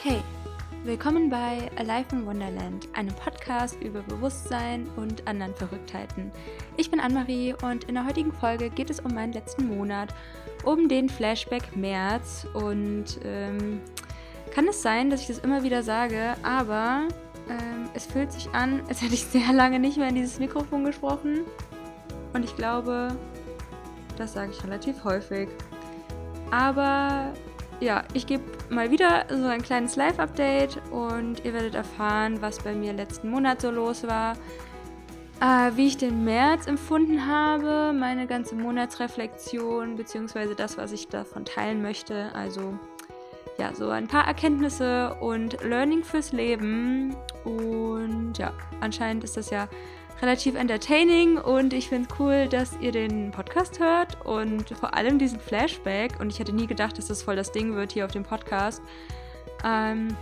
Hey, willkommen bei Alive in Wonderland, einem Podcast über Bewusstsein und anderen Verrücktheiten. Ich bin Anne-Marie und in der heutigen Folge geht es um meinen letzten Monat, um den Flashback März. Und ähm, kann es sein, dass ich das immer wieder sage, aber ähm, es fühlt sich an, als hätte ich sehr lange nicht mehr in dieses Mikrofon gesprochen. Und ich glaube, das sage ich relativ häufig. Aber ja, ich gebe mal wieder so ein kleines Live-Update und ihr werdet erfahren, was bei mir letzten Monat so los war, äh, wie ich den März empfunden habe, meine ganze Monatsreflexion, beziehungsweise das, was ich davon teilen möchte. Also ja, so ein paar Erkenntnisse und Learning fürs Leben. Und ja, anscheinend ist das ja relativ entertaining und ich finde es cool, dass ihr den Podcast hört und vor allem diesen Flashback. Und ich hätte nie gedacht, dass das voll das Ding wird hier auf dem Podcast. Ähm,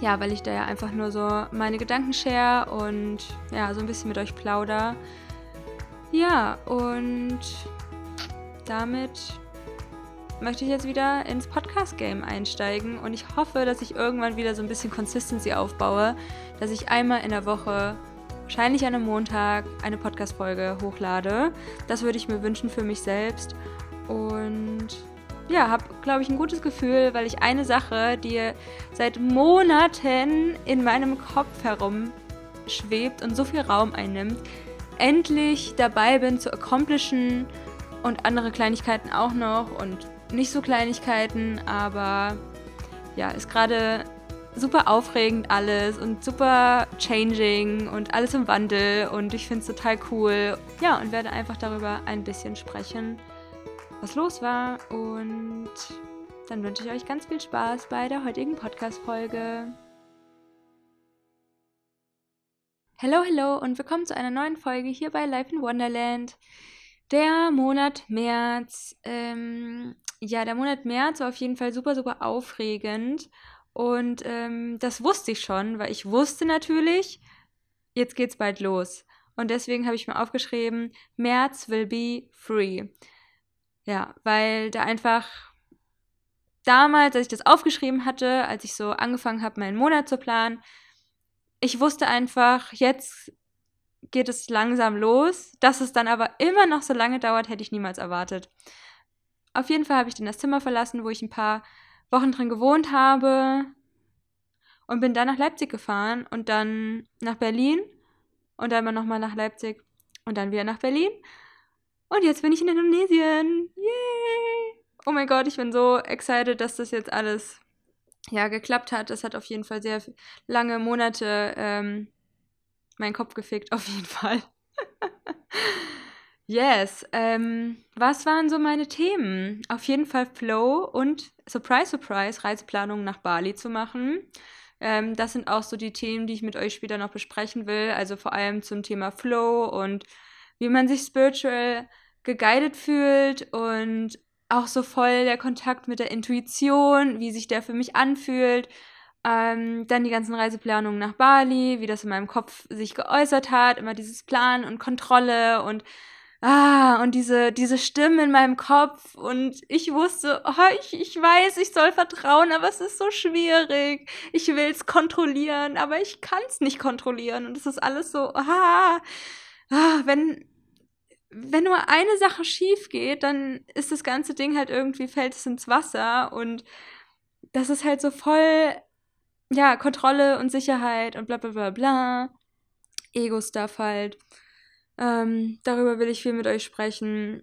ja, weil ich da ja einfach nur so meine Gedanken share und ja, so ein bisschen mit euch plauder. Ja, und damit möchte ich jetzt wieder ins Podcast-Game einsteigen und ich hoffe, dass ich irgendwann wieder so ein bisschen Consistency aufbaue, dass ich einmal in der Woche wahrscheinlich an einem Montag eine Podcast-Folge hochlade. Das würde ich mir wünschen für mich selbst. Und ja, habe, glaube ich, ein gutes Gefühl, weil ich eine Sache, die seit Monaten in meinem Kopf herumschwebt und so viel Raum einnimmt, endlich dabei bin zu accomplishen und andere Kleinigkeiten auch noch und nicht so Kleinigkeiten, aber ja, ist gerade super aufregend alles und super changing und alles im Wandel und ich finde es total cool. Ja, und werde einfach darüber ein bisschen sprechen, was los war und dann wünsche ich euch ganz viel Spaß bei der heutigen Podcast-Folge. Hallo, hallo und willkommen zu einer neuen Folge hier bei Life in Wonderland. Der Monat März, ähm, ja, der Monat März war auf jeden Fall super, super aufregend und ähm, das wusste ich schon, weil ich wusste natürlich, jetzt geht's bald los. Und deswegen habe ich mir aufgeschrieben, März will be free. Ja, weil da einfach damals, als ich das aufgeschrieben hatte, als ich so angefangen habe, meinen Monat zu planen, ich wusste einfach, jetzt geht es langsam los. Dass es dann aber immer noch so lange dauert, hätte ich niemals erwartet. Auf jeden Fall habe ich dann das Zimmer verlassen, wo ich ein paar Wochen drin gewohnt habe und bin dann nach Leipzig gefahren und dann nach Berlin und dann nochmal nach Leipzig und dann wieder nach Berlin. Und jetzt bin ich in Indonesien. Yay! Oh mein Gott, ich bin so excited, dass das jetzt alles ja geklappt hat. Das hat auf jeden Fall sehr lange Monate ähm, meinen Kopf gefickt, auf jeden Fall. Yes. Ähm, was waren so meine Themen? Auf jeden Fall Flow und Surprise, Surprise, Reiseplanung nach Bali zu machen. Ähm, das sind auch so die Themen, die ich mit euch später noch besprechen will. Also vor allem zum Thema Flow und wie man sich spiritual geguided fühlt und auch so voll der Kontakt mit der Intuition, wie sich der für mich anfühlt. Ähm, dann die ganzen Reiseplanungen nach Bali, wie das in meinem Kopf sich geäußert hat, immer dieses Plan und Kontrolle und ah, und diese, diese Stimmen in meinem Kopf und ich wusste, oh, ich, ich weiß, ich soll vertrauen, aber es ist so schwierig. Ich will es kontrollieren, aber ich kann es nicht kontrollieren und es ist alles so, ah, ah, wenn, wenn nur eine Sache schief geht, dann ist das ganze Ding halt irgendwie, fällt es ins Wasser und das ist halt so voll, ja, Kontrolle und Sicherheit und bla bla bla bla. Ego-Stuff halt. Ähm, darüber will ich viel mit euch sprechen.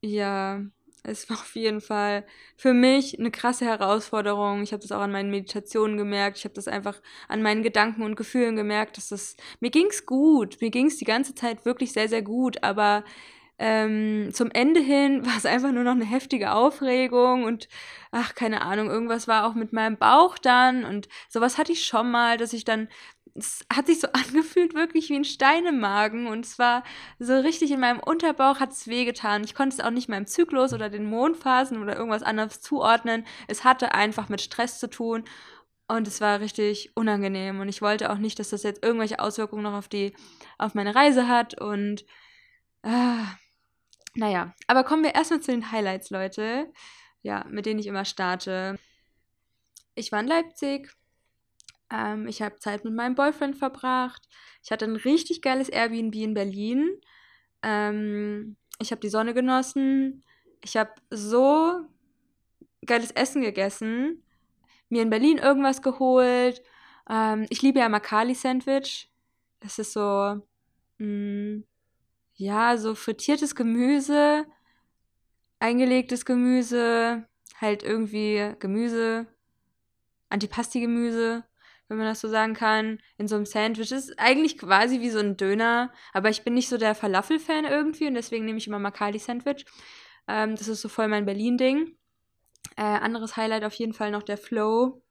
Ja, es war auf jeden Fall für mich eine krasse Herausforderung. Ich habe das auch an meinen Meditationen gemerkt. Ich habe das einfach an meinen Gedanken und Gefühlen gemerkt, dass das mir ging's gut. Mir ging's die ganze Zeit wirklich sehr sehr gut, aber ähm, zum Ende hin war es einfach nur noch eine heftige Aufregung und ach, keine Ahnung, irgendwas war auch mit meinem Bauch dann und sowas hatte ich schon mal, dass ich dann es hat sich so angefühlt, wirklich wie ein Stein im Magen. Und es war so richtig in meinem Unterbauch hat es wehgetan. Ich konnte es auch nicht meinem Zyklus oder den Mondphasen oder irgendwas anderes zuordnen. Es hatte einfach mit Stress zu tun. Und es war richtig unangenehm. Und ich wollte auch nicht, dass das jetzt irgendwelche Auswirkungen noch auf die, auf meine Reise hat. Und äh, naja, aber kommen wir erstmal zu den Highlights, Leute. Ja, mit denen ich immer starte. Ich war in Leipzig, Ähm, ich habe Zeit mit meinem Boyfriend verbracht. Ich hatte ein richtig geiles Airbnb in Berlin. Ähm, ich habe die Sonne genossen. Ich habe so geiles Essen gegessen. Mir in Berlin irgendwas geholt. Ähm, ich liebe ja Makali-Sandwich. Es ist so, mh, mm, ja, so frittiertes Gemüse, eingelegtes Gemüse, halt irgendwie Gemüse, Antipasti-Gemüse, wenn man das so sagen kann, in so einem Sandwich. Das ist eigentlich quasi wie so ein Döner, aber ich bin nicht so der Falafel-Fan irgendwie und deswegen nehme ich immer Makali-Sandwich. Ähm, das ist so voll mein Berlin-Ding. Äh, anderes Highlight auf jeden Fall noch der Flow.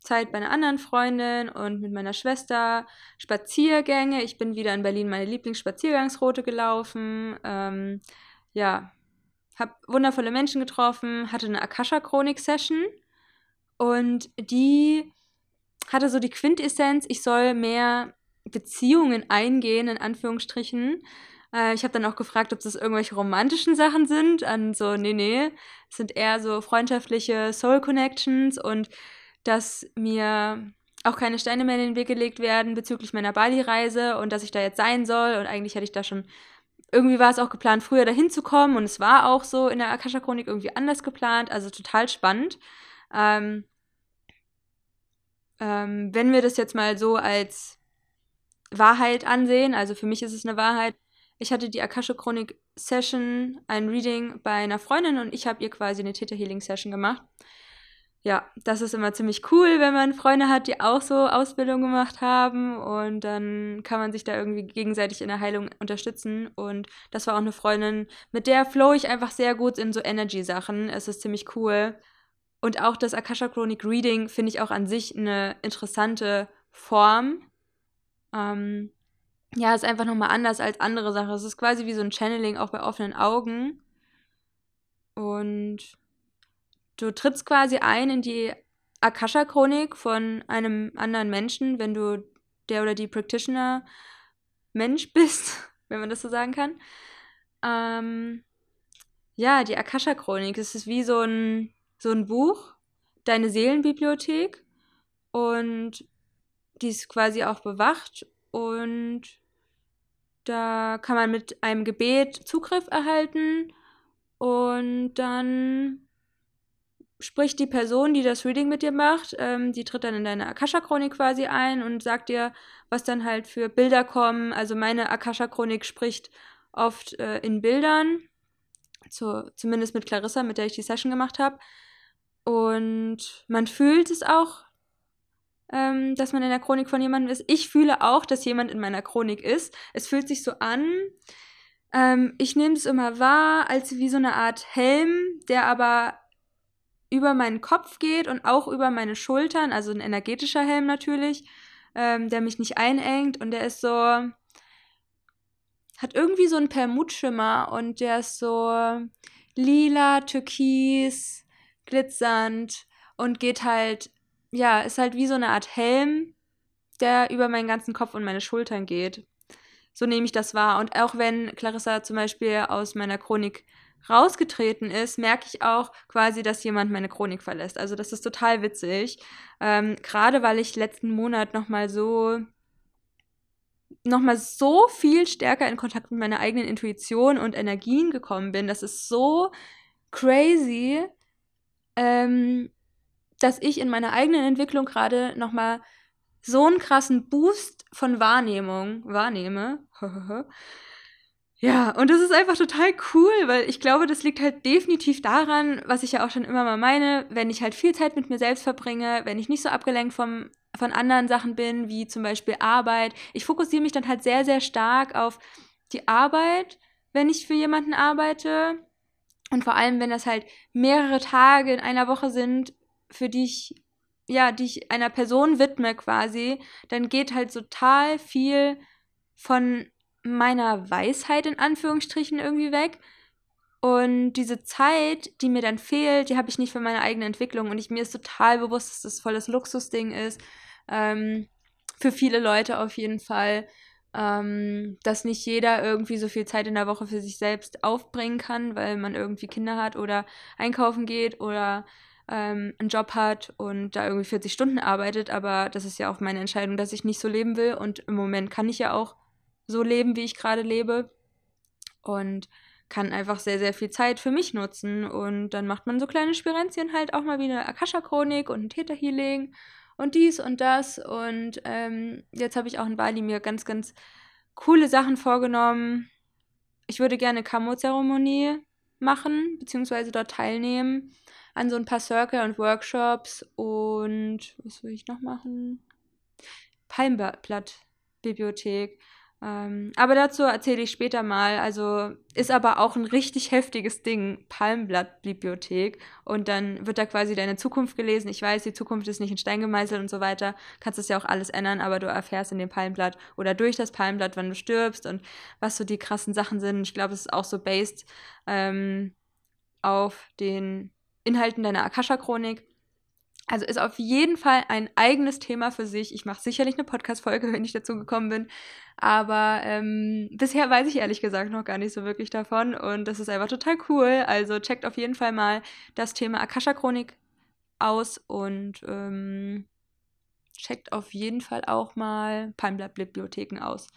Zeit bei einer anderen Freundin und mit meiner Schwester. Spaziergänge. Ich bin wieder in Berlin meine Lieblingsspaziergangsroute gelaufen. Ähm, ja, habe wundervolle Menschen getroffen, hatte eine Akasha-Chronik-Session und die hatte so die Quintessenz, ich soll mehr Beziehungen eingehen, in Anführungsstrichen. Äh, ich habe dann auch gefragt, ob das irgendwelche romantischen Sachen sind. An so, nee, nee, es sind eher so freundschaftliche Soul Connections und dass mir auch keine Steine mehr in den Weg gelegt werden bezüglich meiner Bali-Reise und dass ich da jetzt sein soll. Und eigentlich hatte ich da schon, irgendwie war es auch geplant, früher dahin zu kommen und es war auch so in der Akasha-Chronik irgendwie anders geplant, also total spannend. Ähm, ähm, wenn wir das jetzt mal so als Wahrheit ansehen, also für mich ist es eine Wahrheit, ich hatte die Akasha Chronik Session, ein Reading bei einer Freundin und ich habe ihr quasi eine Theta Healing Session gemacht. Ja, das ist immer ziemlich cool, wenn man Freunde hat, die auch so Ausbildung gemacht haben und dann kann man sich da irgendwie gegenseitig in der Heilung unterstützen und das war auch eine Freundin, mit der flow ich einfach sehr gut in so Energy Sachen. Es ist ziemlich cool. Und auch das Akasha Chronic Reading finde ich auch an sich eine interessante Form. Ähm, ja, ist einfach nochmal anders als andere Sachen. Es ist quasi wie so ein Channeling auch bei offenen Augen. Und du trittst quasi ein in die Akasha-Chronik von einem anderen Menschen, wenn du der oder die Practitioner Mensch bist, wenn man das so sagen kann. Ähm, ja, die Akasha-Chronik, das ist wie so ein so ein Buch, deine Seelenbibliothek und die ist quasi auch bewacht und da kann man mit einem Gebet Zugriff erhalten und dann spricht die Person, die das Reading mit dir macht, ähm, die tritt dann in deine Akasha-Chronik quasi ein und sagt dir, was dann halt für Bilder kommen. Also meine Akasha-Chronik spricht oft äh, in Bildern, zu, zumindest mit Clarissa, mit der ich die Session gemacht habe. Und man fühlt es auch, ähm, dass man in der Chronik von jemandem ist. Ich fühle auch, dass jemand in meiner Chronik ist. Es fühlt sich so an. Ähm, ich nehme es immer wahr als wie so eine Art Helm, der aber über meinen Kopf geht und auch über meine Schultern, also ein energetischer Helm natürlich, ähm, der mich nicht einengt und der ist so, hat irgendwie so einen Permutschimmer und der ist so lila, türkis, glitzernd und geht halt, ja, ist halt wie so eine Art Helm, der über meinen ganzen Kopf und meine Schultern geht. So nehme ich das wahr. Und auch wenn Clarissa zum Beispiel aus meiner Chronik rausgetreten ist, merke ich auch quasi, dass jemand meine Chronik verlässt. Also das ist total witzig. Ähm, Gerade weil ich letzten Monat nochmal so nochmal so viel stärker in Kontakt mit meiner eigenen Intuition und Energien gekommen bin. Das ist so crazy, ähm, dass ich in meiner eigenen Entwicklung gerade nochmal so einen krassen Boost von Wahrnehmung wahrnehme. ja, und das ist einfach total cool, weil ich glaube, das liegt halt definitiv daran, was ich ja auch schon immer mal meine, wenn ich halt viel Zeit mit mir selbst verbringe, wenn ich nicht so abgelenkt vom, von anderen Sachen bin, wie zum Beispiel Arbeit. Ich fokussiere mich dann halt sehr, sehr stark auf die Arbeit, wenn ich für jemanden arbeite und vor allem, wenn das halt mehrere Tage in einer Woche sind, für die ich, ja, die ich einer Person widme quasi, dann geht halt total viel von meiner Weisheit in Anführungsstrichen irgendwie weg. Und diese Zeit, die mir dann fehlt, die habe ich nicht für meine eigene Entwicklung. Und ich, mir ist total bewusst, dass das voll das Luxusding ist. Ähm, für viele Leute auf jeden Fall ähm, dass nicht jeder irgendwie so viel Zeit in der Woche für sich selbst aufbringen kann, weil man irgendwie Kinder hat oder einkaufen geht oder ähm, einen Job hat und da irgendwie 40 Stunden arbeitet, aber das ist ja auch meine Entscheidung, dass ich nicht so leben will. Und im Moment kann ich ja auch so leben, wie ich gerade lebe. Und kann einfach sehr, sehr viel Zeit für mich nutzen. Und dann macht man so kleine Spirenzien halt auch mal wie eine Akasha-Chronik und ein Theta-Healing und dies und das und ähm, jetzt habe ich auch in Bali mir ganz, ganz coole Sachen vorgenommen. Ich würde gerne Kamo-Zeremonie machen, beziehungsweise dort teilnehmen an so ein paar Circle und Workshops und was will ich noch machen? Palmblatt-Bibliothek. Ähm, aber dazu erzähle ich später mal. Also ist aber auch ein richtig heftiges Ding, Palmblatt-Bibliothek. Und dann wird da quasi deine Zukunft gelesen. Ich weiß, die Zukunft ist nicht in Stein gemeißelt und so weiter. Kannst das ja auch alles ändern, aber du erfährst in dem Palmblatt oder durch das Palmblatt, wann du stirbst und was so die krassen Sachen sind. Ich glaube, es ist auch so based ähm, auf den Inhalten deiner Akasha-Chronik. Also ist auf jeden Fall ein eigenes Thema für sich. Ich mache sicherlich eine Podcast-Folge, wenn ich dazu gekommen bin. Aber ähm, bisher weiß ich ehrlich gesagt noch gar nicht so wirklich davon. Und das ist einfach total cool. Also checkt auf jeden Fall mal das Thema Akasha-Chronik aus und ähm, checkt auf jeden Fall auch mal Palmblatt-Bibliotheken aus.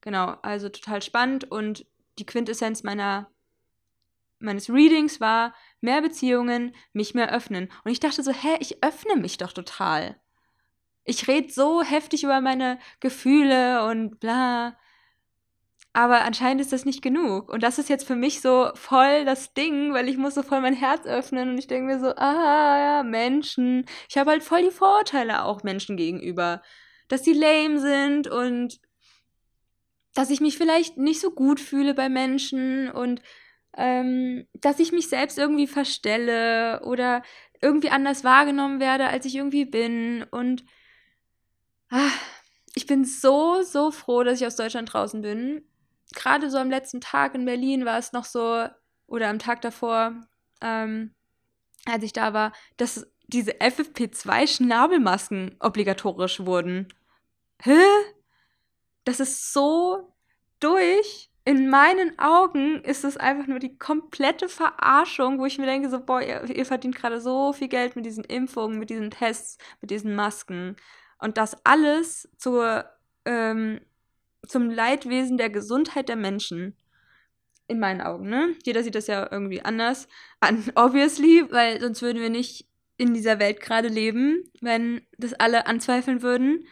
Genau, also total spannend. Und die Quintessenz meiner meines Readings war mehr Beziehungen, mich mehr öffnen. Und ich dachte so, hä, ich öffne mich doch total. Ich rede so heftig über meine Gefühle und bla. Aber anscheinend ist das nicht genug. Und das ist jetzt für mich so voll das Ding, weil ich muss so voll mein Herz öffnen und ich denke mir so, ah ja, Menschen. Ich habe halt voll die Vorurteile auch Menschen gegenüber. Dass sie lame sind und dass ich mich vielleicht nicht so gut fühle bei Menschen und ähm, dass ich mich selbst irgendwie verstelle oder irgendwie anders wahrgenommen werde, als ich irgendwie bin. Und ah, ich bin so, so froh, dass ich aus Deutschland draußen bin. Gerade so am letzten Tag in Berlin war es noch so, oder am Tag davor, ähm, als ich da war, dass diese FFP2-Schnabelmasken obligatorisch wurden. Hä? Das ist so durch in meinen Augen ist es einfach nur die komplette Verarschung, wo ich mir denke, so, boah, ihr, ihr verdient gerade so viel Geld mit diesen Impfungen, mit diesen Tests, mit diesen Masken. Und das alles zur, ähm, zum Leidwesen der Gesundheit der Menschen. In meinen Augen, ne? Jeder sieht das ja irgendwie anders an, obviously, weil sonst würden wir nicht in dieser Welt gerade leben, wenn das alle anzweifeln würden.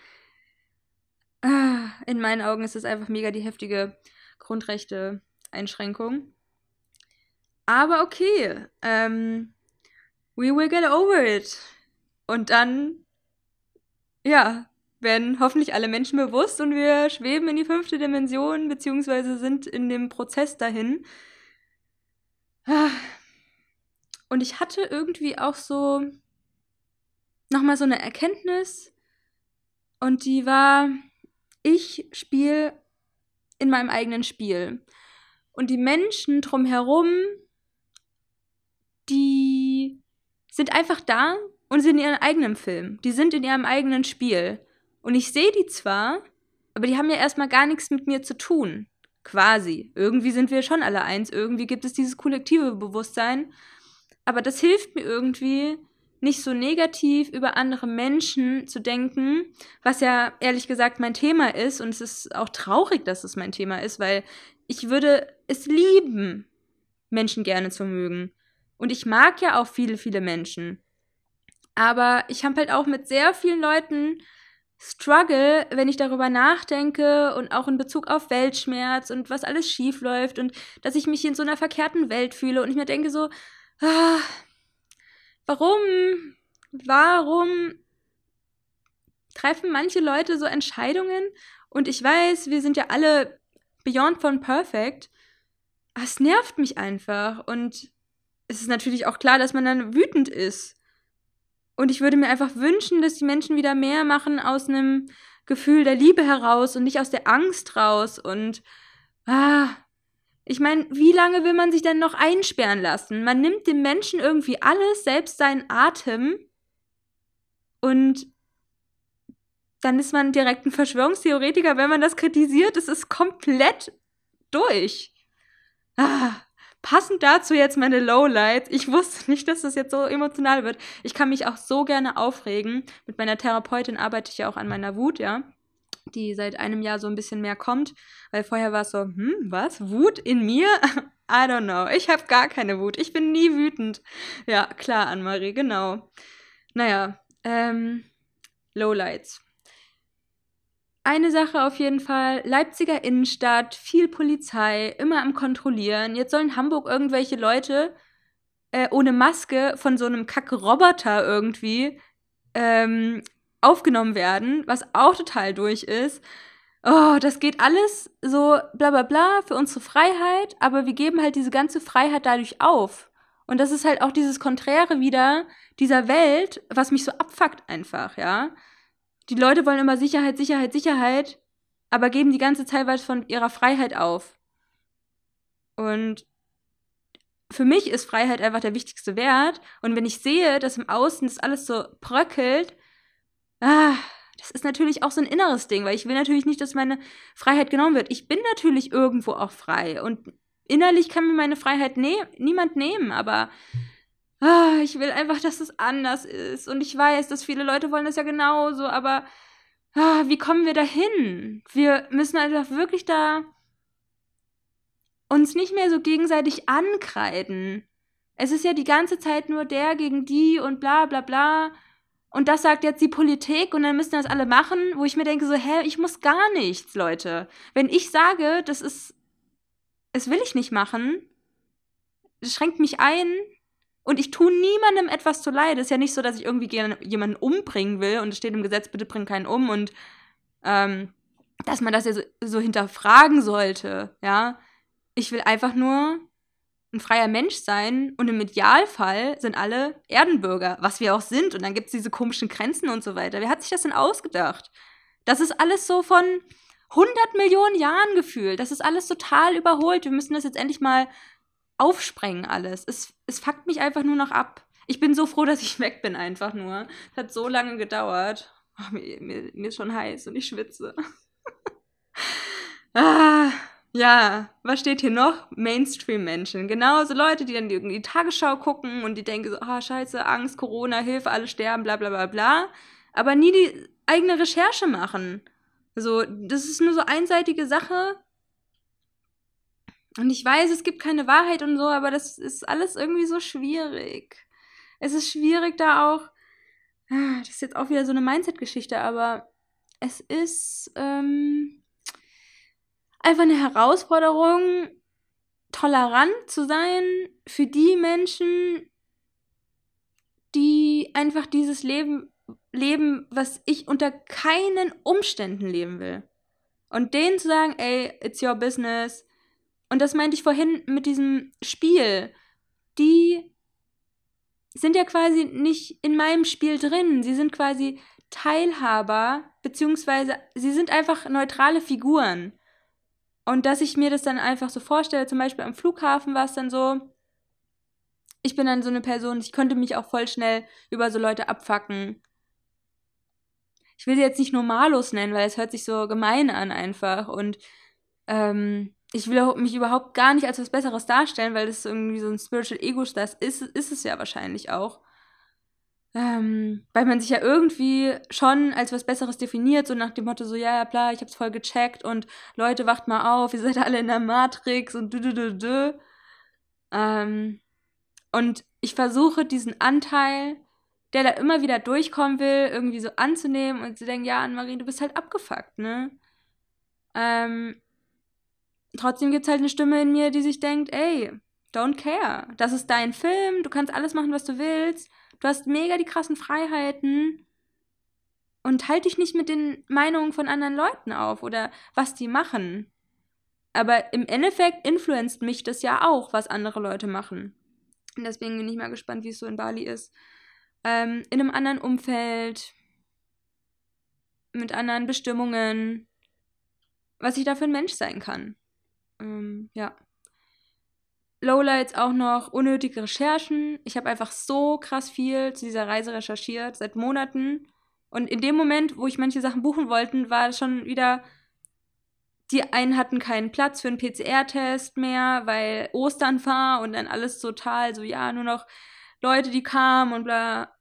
Ah, in meinen Augen ist das einfach mega die heftige Grundrechte-Einschränkung. Aber okay, ähm, we will get over it. Und dann, ja, werden hoffentlich alle Menschen bewusst und wir schweben in die fünfte Dimension, beziehungsweise sind in dem Prozess dahin. Und ich hatte irgendwie auch so nochmal so eine Erkenntnis und die war, ich spiele in meinem eigenen Spiel. Und die Menschen drumherum, die sind einfach da und sind in ihrem eigenen Film. Die sind in ihrem eigenen Spiel. Und ich sehe die zwar, aber die haben ja erstmal gar nichts mit mir zu tun. Quasi. Irgendwie sind wir schon alle eins. Irgendwie gibt es dieses kollektive Bewusstsein. Aber das hilft mir irgendwie, nicht so negativ über andere Menschen zu denken, was ja ehrlich gesagt mein Thema ist. Und es ist auch traurig, dass es mein Thema ist, weil ich würde es lieben, Menschen gerne zu mögen. Und ich mag ja auch viele, viele Menschen. Aber ich habe halt auch mit sehr vielen Leuten Struggle, wenn ich darüber nachdenke und auch in Bezug auf Weltschmerz und was alles schief läuft und dass ich mich in so einer verkehrten Welt fühle und ich mir denke so, ah, Warum? Warum treffen manche Leute so Entscheidungen? Und ich weiß, wir sind ja alle beyond von perfect. Es nervt mich einfach. Und es ist natürlich auch klar, dass man dann wütend ist. Und ich würde mir einfach wünschen, dass die Menschen wieder mehr machen aus einem Gefühl der Liebe heraus und nicht aus der Angst raus. Und ah, ich meine, wie lange will man sich denn noch einsperren lassen? Man nimmt dem Menschen irgendwie alles, selbst seinen Atem. Und dann ist man direkt ein Verschwörungstheoretiker, wenn man das kritisiert. Es ist komplett durch. Ah, passend dazu jetzt meine Lowlights. Ich wusste nicht, dass das jetzt so emotional wird. Ich kann mich auch so gerne aufregen. Mit meiner Therapeutin arbeite ich ja auch an meiner Wut, ja. Die seit einem Jahr so ein bisschen mehr kommt. Weil vorher war es so, hm, was? Wut in mir? I don't know. Ich habe gar keine Wut. Ich bin nie wütend. Ja, klar, Anne-Marie, genau. Naja, ähm, Lowlights. Eine Sache auf jeden Fall, Leipziger Innenstadt, viel Polizei, immer am Kontrollieren. Jetzt sollen Hamburg irgendwelche Leute äh, ohne Maske von so einem Kack-Roboter irgendwie ähm, aufgenommen werden, was auch total durch ist. Oh, das geht alles so bla bla bla für unsere Freiheit, aber wir geben halt diese ganze Freiheit dadurch auf. Und das ist halt auch dieses Konträre wieder dieser Welt, was mich so abfuckt einfach, ja die Leute wollen immer Sicherheit, Sicherheit, Sicherheit, aber geben die ganze Zeit was von ihrer Freiheit auf. Und für mich ist Freiheit einfach der wichtigste Wert. Und wenn ich sehe, dass im Außen das alles so bröckelt, ah, das ist natürlich auch so ein inneres Ding, weil ich will natürlich nicht, dass meine Freiheit genommen wird. Ich bin natürlich irgendwo auch frei und innerlich kann mir meine Freiheit ne niemand nehmen, aber ah, ich will einfach, dass es anders ist. Und ich weiß, dass viele Leute wollen das ja genauso, aber ah, wie kommen wir dahin? Wir müssen einfach wirklich da uns nicht mehr so gegenseitig ankreiden. Es ist ja die ganze Zeit nur der gegen die und bla bla bla. Und das sagt jetzt die Politik und dann müssen das alle machen, wo ich mir denke, so, hä, ich muss gar nichts, Leute. Wenn ich sage, das ist, es will ich nicht machen, das schränkt mich ein, und ich tue niemandem etwas zu leid. Es ist ja nicht so, dass ich irgendwie jemanden umbringen will und es steht im Gesetz, bitte bring keinen um und ähm, dass man das ja so, so hinterfragen sollte, ja. Ich will einfach nur ein freier Mensch sein und im Idealfall sind alle Erdenbürger, was wir auch sind. Und dann gibt es diese komischen Grenzen und so weiter. Wer hat sich das denn ausgedacht? Das ist alles so von 100 Millionen Jahren gefühlt. Das ist alles total überholt. Wir müssen das jetzt endlich mal aufsprengen alles. Es, es fuckt mich einfach nur noch ab. Ich bin so froh, dass ich weg bin, einfach nur. Es hat so lange gedauert. Oh, mir, mir, mir, ist schon heiß und ich schwitze. ah, ja, was steht hier noch? Mainstream-Menschen. Genauso Leute, die dann irgendwie die Tagesschau gucken und die denken so, ah, oh, scheiße, Angst, Corona, Hilfe, alle sterben, bla bla bla bla. Aber nie die eigene Recherche machen. So, das ist nur so einseitige Sache und ich weiß, es gibt keine Wahrheit und so, aber das ist alles irgendwie so schwierig. Es ist schwierig da auch. Ah, das ist jetzt auch wieder so eine Mindset-Geschichte, aber es ist ähm, einfach eine Herausforderung, tolerant zu sein für die Menschen, die einfach dieses Leben leben, was ich unter keinen Umständen leben will. Und denen zu sagen, ey, it's your business, und das meinte ich vorhin mit diesem Spiel. Die sind ja quasi nicht in meinem Spiel drin. Sie sind quasi Teilhaber, beziehungsweise sie sind einfach neutrale Figuren. Und dass ich mir das dann einfach so vorstelle, zum Beispiel am Flughafen war es dann so, ich bin dann so eine Person, ich könnte mich auch voll schnell über so Leute abfacken. Ich will sie jetzt nicht normalos nennen, weil es hört sich so gemein an einfach. Und ähm, ich will mich überhaupt gar nicht als was Besseres darstellen, weil das irgendwie so ein Spiritual Ego das ist, ist es ja wahrscheinlich auch. Ähm, weil man sich ja irgendwie schon als was Besseres definiert, so nach dem Motto, so, ja, ja, bla, ich hab's voll gecheckt und Leute, wacht mal auf, ihr seid alle in der Matrix und du, du, du, du. Ähm, und ich versuche diesen Anteil, der da immer wieder durchkommen will, irgendwie so anzunehmen und zu denken, ja, Anne-Marie, du bist halt abgefuckt, ne? Ähm, trotzdem gibt es halt eine Stimme in mir, die sich denkt, ey, don't care. Das ist dein Film, du kannst alles machen, was du willst. Du hast mega die krassen Freiheiten. Und halt dich nicht mit den Meinungen von anderen Leuten auf oder was die machen. Aber im Endeffekt influenzt mich das ja auch, was andere Leute machen. Und deswegen bin ich mal gespannt, wie es so in Bali ist. Ähm, in einem anderen Umfeld, mit anderen Bestimmungen, was ich da für ein Mensch sein kann. Ähm, ja. Lowlights auch noch unnötige Recherchen. Ich habe einfach so krass viel zu dieser Reise recherchiert, seit Monaten. Und in dem Moment, wo ich manche Sachen buchen wollte, war es schon wieder die einen hatten keinen Platz für einen PCR-Test mehr, weil Ostern war und dann alles total so, ja, nur noch Leute, die kamen und bla.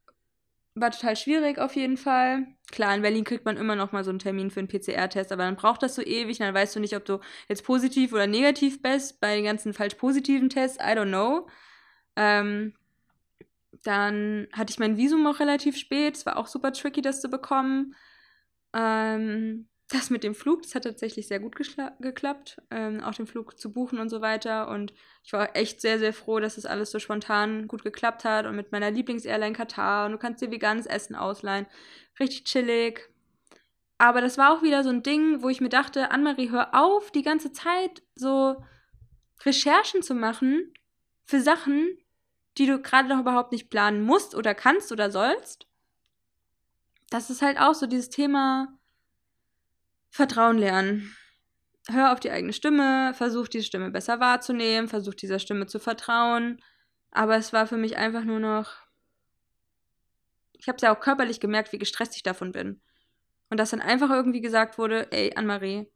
War total schwierig auf jeden Fall. Klar, in Berlin kriegt man immer noch mal so einen Termin für einen PCR-Test, aber dann braucht das so ewig, dann weißt du nicht, ob du jetzt positiv oder negativ bist bei den ganzen falsch positiven Tests. I don't know. Ähm, dann hatte ich mein Visum auch relativ spät. Es war auch super tricky, das zu bekommen. Ähm, das mit dem Flug, das hat tatsächlich sehr gut geklappt, ähm, auch den Flug zu buchen und so weiter. Und ich war echt sehr, sehr froh, dass das alles so spontan gut geklappt hat und mit meiner Lieblingsairline Katar. Und du kannst dir veganes Essen ausleihen. Richtig chillig. Aber das war auch wieder so ein Ding, wo ich mir dachte, Annemarie, hör auf, die ganze Zeit so Recherchen zu machen für Sachen, die du gerade noch überhaupt nicht planen musst oder kannst oder sollst. Das ist halt auch so dieses Thema Vertrauen lernen. Hör auf die eigene Stimme, versuch diese Stimme besser wahrzunehmen, versuch dieser Stimme zu vertrauen. Aber es war für mich einfach nur noch. Ich habe es ja auch körperlich gemerkt, wie gestresst ich davon bin. Und dass dann einfach irgendwie gesagt wurde: Ey, Anne-Marie,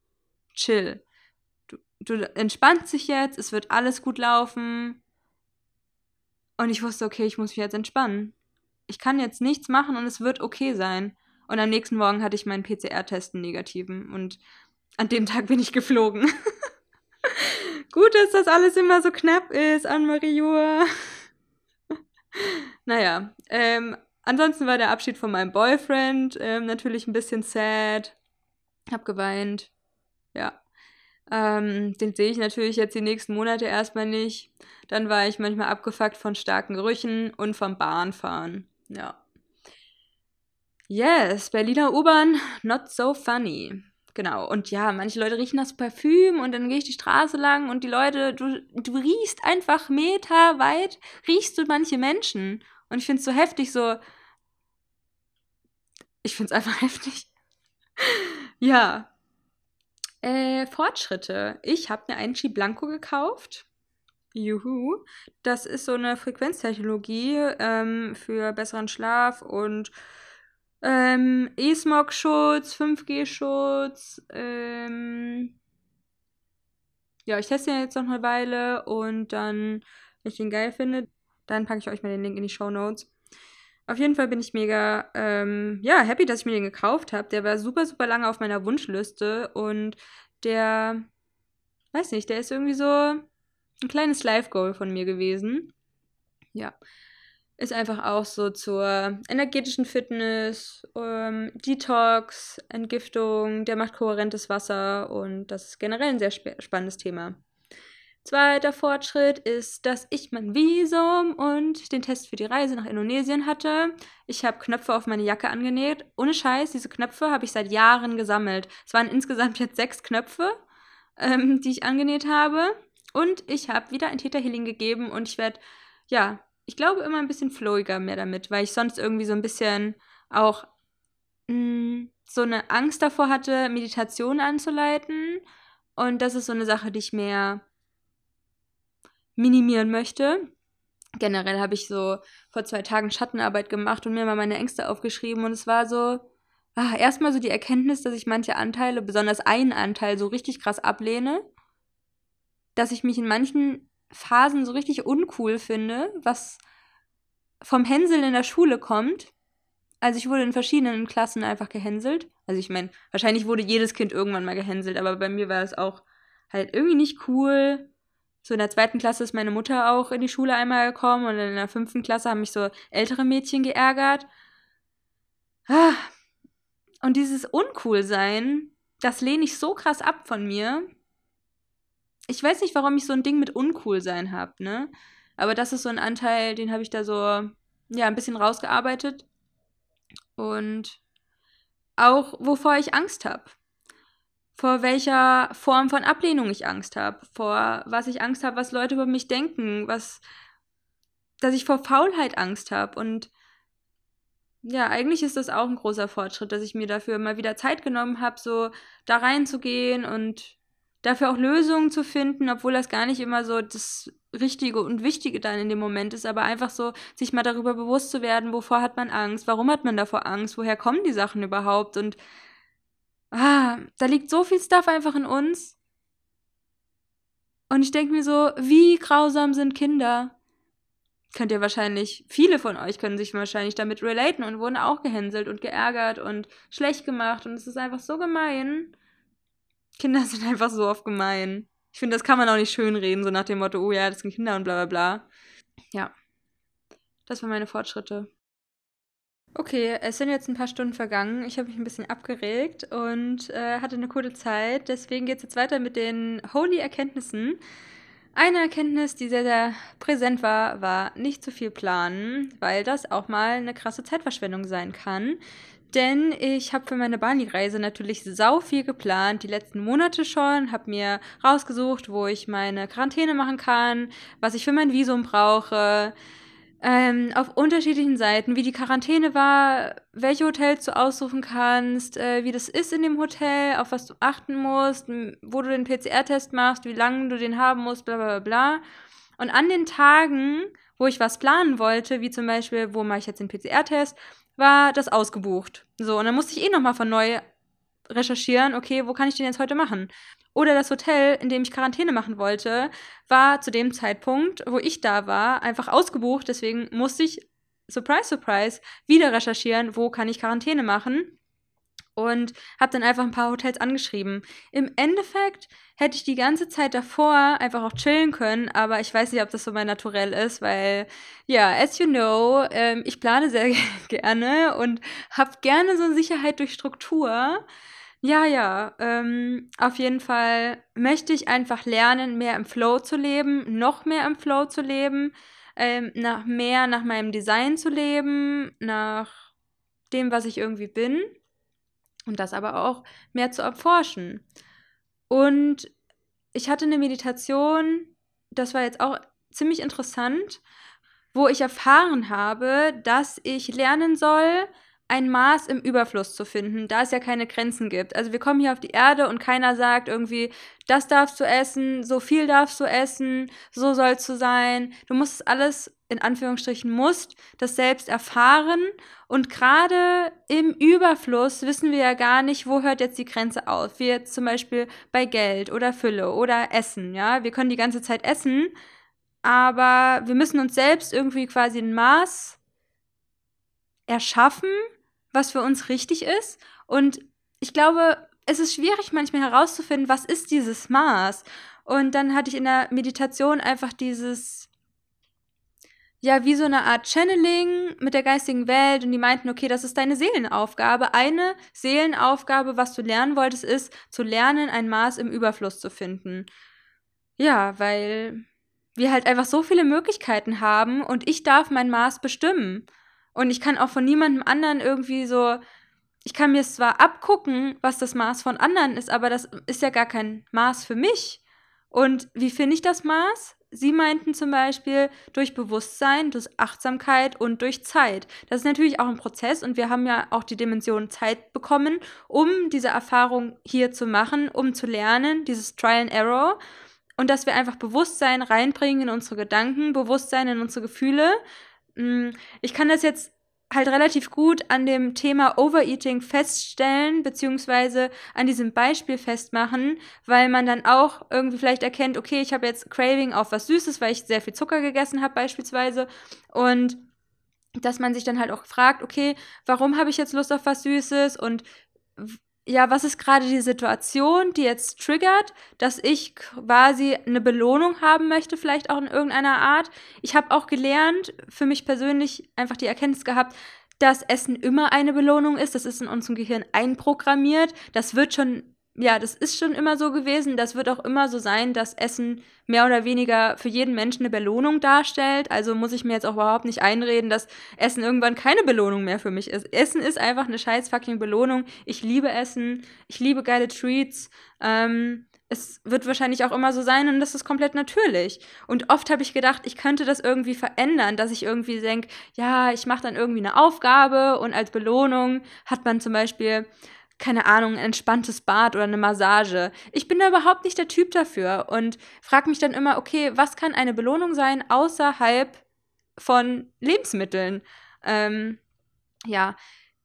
chill. Du, du entspannst dich jetzt, es wird alles gut laufen. Und ich wusste, okay, ich muss mich jetzt entspannen. Ich kann jetzt nichts machen und es wird okay sein. Und am nächsten Morgen hatte ich meinen PCR-Test negativen und an dem Tag bin ich geflogen. Gut, dass das alles immer so knapp ist, Anne-Marie naja, ähm, ansonsten war der Abschied von meinem Boyfriend ähm, natürlich ein bisschen sad. Hab geweint. Ja. Ähm, den sehe ich natürlich jetzt die nächsten Monate erstmal nicht. Dann war ich manchmal abgefuckt von starken Gerüchen und vom Bahnfahren. Ja. Yes, Berliner U-Bahn, not so funny. Genau. Und ja, manche Leute riechen das Parfüm und dann gehe ich die Straße lang und die Leute, du, du riechst einfach meterweit, riechst du manche Menschen. Und ich finde es so heftig, so. Ich finde es einfach heftig. ja. Äh, Fortschritte. Ich habe mir einen Chi Blanco gekauft. Juhu. Das ist so eine Frequenztechnologie ähm, für besseren Schlaf und ähm, E-Smog-Schutz, 5G-Schutz. Ähm, ja, ich teste ihn jetzt noch eine Weile und dann, wenn ich den geil finde, dann packe ich euch mal den Link in die Show Notes. Auf jeden Fall bin ich mega, ähm, ja, happy, dass ich mir den gekauft habe. Der war super, super lange auf meiner Wunschliste und der, weiß nicht, der ist irgendwie so ein kleines Life-Goal von mir gewesen. Ja ist einfach auch so zur energetischen Fitness, ähm, Detox, Entgiftung, der macht kohärentes Wasser und das ist generell ein sehr sp spannendes Thema. Zweiter Fortschritt ist, dass ich mein Visum und den Test für die Reise nach Indonesien hatte. Ich habe Knöpfe auf meine Jacke angenäht. Ohne Scheiß, diese Knöpfe habe ich seit Jahren gesammelt. Es waren insgesamt jetzt sechs Knöpfe, ähm, die ich angenäht habe. Und ich habe wieder ein Theta Healing gegeben und ich werde, ja, ich glaube, immer ein bisschen flowiger mehr damit, weil ich sonst irgendwie so ein bisschen auch mh, mm, so eine Angst davor hatte, Meditation anzuleiten. Und das ist so eine Sache, die ich mehr minimieren möchte. Generell habe ich so vor zwei Tagen Schattenarbeit gemacht und mir mal meine Ängste aufgeschrieben und es war so, ah, erstmal so die Erkenntnis, dass ich manche Anteile, besonders einen Anteil, so richtig krass ablehne. Dass ich mich in manchen Phasen so richtig uncool finde, was vom Hänseln in der Schule kommt. Also ich wurde in verschiedenen Klassen einfach gehänselt. Also ich meine, wahrscheinlich wurde jedes Kind irgendwann mal gehänselt, aber bei mir war es auch halt irgendwie nicht cool. So in der zweiten Klasse ist meine Mutter auch in die Schule einmal gekommen und in der fünften Klasse haben mich so ältere Mädchen geärgert. Ah. Und dieses Uncool-Sein, das lehne ich so krass ab von mir ich weiß nicht, warum ich so ein Ding mit uncool sein habe, ne? Aber das ist so ein Anteil, den habe ich da so, ja, ein bisschen rausgearbeitet. Und auch, wovor ich Angst habe. Vor welcher Form von Ablehnung ich Angst habe. Vor was ich Angst habe, was Leute über mich denken. Was, dass ich vor Faulheit Angst habe. Und ja, eigentlich ist das auch ein großer Fortschritt, dass ich mir dafür mal wieder Zeit genommen habe, so da reinzugehen und dafür auch Lösungen zu finden, obwohl das gar nicht immer so das Richtige und Wichtige dann in dem Moment ist, aber einfach so, sich mal darüber bewusst zu werden, wovor hat man Angst, warum hat man davor Angst, woher kommen die Sachen überhaupt und ah, da liegt so viel Stuff einfach in uns. Und ich denke mir so, wie grausam sind Kinder? Könnt ihr wahrscheinlich, viele von euch können sich wahrscheinlich damit relaten und wurden auch gehänselt und geärgert und schlecht gemacht. Und es ist einfach so gemein. Kinder sind einfach so oft gemein. Ich finde, das kann man auch nicht schönreden, so nach dem Motto, oh ja, das sind Kinder und bla bla bla. Ja. Das waren meine Fortschritte. Okay, es sind jetzt ein paar Stunden vergangen. Ich habe mich ein bisschen abgeregt und äh, hatte eine coole Zeit. Deswegen geht es jetzt weiter mit den Holy Erkenntnissen. Eine Erkenntnis, die sehr, sehr präsent war, war nicht zu viel planen, weil das auch mal eine krasse Zeitverschwendung sein kann. Denn ich habe für meine Bali-Reise natürlich sau viel geplant, die letzten Monate schon, habe mir rausgesucht, wo ich meine Quarantäne machen kann, was ich für mein Visum brauche, ähm, auf unterschiedlichen Seiten, wie die Quarantäne war, welche Hotels du aussuchen kannst, äh, wie das ist in dem Hotel, auf was du achten musst, wo du den PCR-Test machst, wie lange du den haben musst, bla bla bla. Und an den Tagen, wo ich was planen wollte, wie zum Beispiel, wo mache ich jetzt den PCR-Test, war das ausgebucht. So, und dann musste ich eh nochmal von neu recherchieren, okay, wo kann ich den jetzt heute machen? Oder das Hotel, in dem ich Quarantäne machen wollte, war zu dem Zeitpunkt, wo ich da war, einfach ausgebucht. Deswegen musste ich, surprise, surprise, wieder recherchieren, wo kann ich Quarantäne machen. Und habe dann einfach ein paar Hotels angeschrieben. Im Endeffekt hätte ich die ganze Zeit davor einfach auch chillen können, aber ich weiß nicht, ob das so mein Naturell ist, weil, ja, as you know, ähm, ich plane sehr gerne und habe gerne so Sicherheit durch Struktur. Ja, ja, ähm, auf jeden Fall möchte ich einfach lernen, mehr im Flow zu leben, noch mehr im Flow zu leben, ähm, nach mehr nach meinem Design zu leben, nach dem, was ich irgendwie bin und das aber auch mehr zu erforschen. Und ich hatte eine Meditation, das war jetzt auch ziemlich interessant, wo ich erfahren habe, dass ich lernen soll, ein Maß im Überfluss zu finden, da es ja keine Grenzen gibt. Also wir kommen hier auf die Erde und keiner sagt irgendwie, das darfst du essen, so viel darfst du essen, so sollst du sein. Du musst alles in Anführungsstrichen musst, das selbst erfahren und gerade im Überfluss wissen wir ja gar nicht, wo hört jetzt die Grenze auf. Wie jetzt zum Beispiel bei Geld oder Fülle oder Essen, ja. Wir können die ganze Zeit essen, aber wir müssen uns selbst irgendwie quasi ein Maß erschaffen, was für uns richtig ist. Und ich glaube, es ist schwierig manchmal herauszufinden, was ist dieses Maß. Und dann hatte ich in der Meditation einfach dieses, ja, wie so eine Art Channeling mit der geistigen Welt und die meinten, okay, das ist deine Seelenaufgabe. Eine Seelenaufgabe, was du lernen wolltest, ist zu lernen, ein Maß im Überfluss zu finden. Ja, weil wir halt einfach so viele Möglichkeiten haben und ich darf mein Maß bestimmen. Und ich kann auch von niemandem anderen irgendwie so, ich kann mir zwar abgucken, was das Maß von anderen ist, aber das ist ja gar kein Maß für mich. Und wie finde ich das Maß? Sie meinten zum Beispiel durch Bewusstsein, durch Achtsamkeit und durch Zeit. Das ist natürlich auch ein Prozess und wir haben ja auch die Dimension Zeit bekommen, um diese Erfahrung hier zu machen, um zu lernen, dieses Trial and Error. Und dass wir einfach Bewusstsein reinbringen in unsere Gedanken, Bewusstsein in unsere Gefühle, Mm, ich kann das jetzt halt relativ gut an dem Thema Overeating feststellen, beziehungsweise an diesem Beispiel festmachen, weil man dann auch irgendwie vielleicht erkennt, okay, ich habe jetzt Craving auf was Süßes, weil ich sehr viel Zucker gegessen habe beispielsweise. Und dass man sich dann halt auch fragt, okay, warum habe ich jetzt Lust auf was Süßes und ja, was ist gerade die Situation, die jetzt triggert, dass ich quasi eine Belohnung haben möchte, vielleicht auch in irgendeiner Art. Ich habe auch gelernt, für mich persönlich einfach die Erkenntnis gehabt, dass Essen immer eine Belohnung ist. Das ist in unserem Gehirn einprogrammiert. Das wird schon ja, das ist schon immer so gewesen. Das wird auch immer so sein, dass Essen mehr oder weniger für jeden Menschen eine Belohnung darstellt. Also muss ich mir jetzt auch überhaupt nicht einreden, dass Essen irgendwann keine Belohnung mehr für mich ist. Essen ist einfach eine scheiß fucking Belohnung. Ich liebe Essen. Ich liebe geile Treats. Ähm, es wird wahrscheinlich auch immer so sein und das ist komplett natürlich. Und oft habe ich gedacht, ich könnte das irgendwie verändern, dass ich irgendwie denke, ja, ich mache dann irgendwie eine Aufgabe und als Belohnung hat man zum Beispiel keine Ahnung, ein entspanntes Bad oder eine Massage. Ich bin da überhaupt nicht der Typ dafür und frage mich dann immer, okay, was kann eine Belohnung sein außerhalb von Lebensmitteln? Ähm, ja,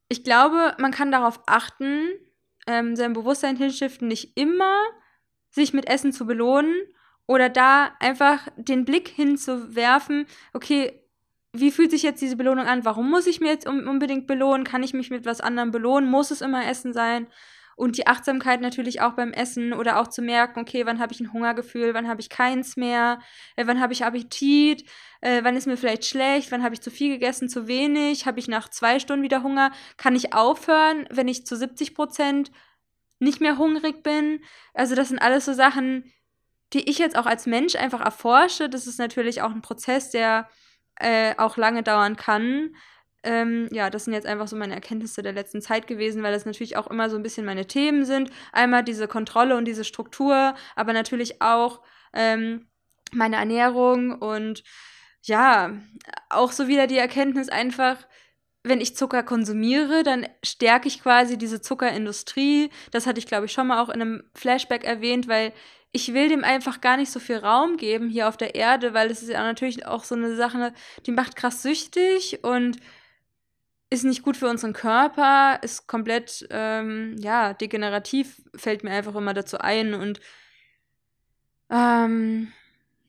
ich glaube, man kann darauf achten, ähm, sein Bewusstsein hinschiften, nicht immer sich mit Essen zu belohnen oder da einfach den Blick hinzuwerfen, okay, wie fühlt sich jetzt diese Belohnung an? Warum muss ich mir jetzt unbedingt belohnen? Kann ich mich mit was anderem belohnen? Muss es immer Essen sein? Und die Achtsamkeit natürlich auch beim Essen oder auch zu merken, okay, wann habe ich ein Hungergefühl, wann habe ich keins mehr, äh, wann habe ich Appetit, äh, wann ist mir vielleicht schlecht, wann habe ich zu viel gegessen, zu wenig, habe ich nach zwei Stunden wieder Hunger, kann ich aufhören, wenn ich zu 70 Prozent nicht mehr hungrig bin. Also das sind alles so Sachen, die ich jetzt auch als Mensch einfach erforsche. Das ist natürlich auch ein Prozess, der äh, auch lange dauern kann. Ähm, ja, das sind jetzt einfach so meine Erkenntnisse der letzten Zeit gewesen, weil das natürlich auch immer so ein bisschen meine Themen sind. Einmal diese Kontrolle und diese Struktur, aber natürlich auch ähm, meine Ernährung und ja, auch so wieder die Erkenntnis einfach, wenn ich Zucker konsumiere, dann stärke ich quasi diese Zuckerindustrie. Das hatte ich, glaube ich, schon mal auch in einem Flashback erwähnt, weil ich will dem einfach gar nicht so viel Raum geben hier auf der Erde, weil es ist ja natürlich auch so eine Sache, die macht krass süchtig und ist nicht gut für unseren Körper, ist komplett, ähm, ja, degenerativ, fällt mir einfach immer dazu ein und ähm,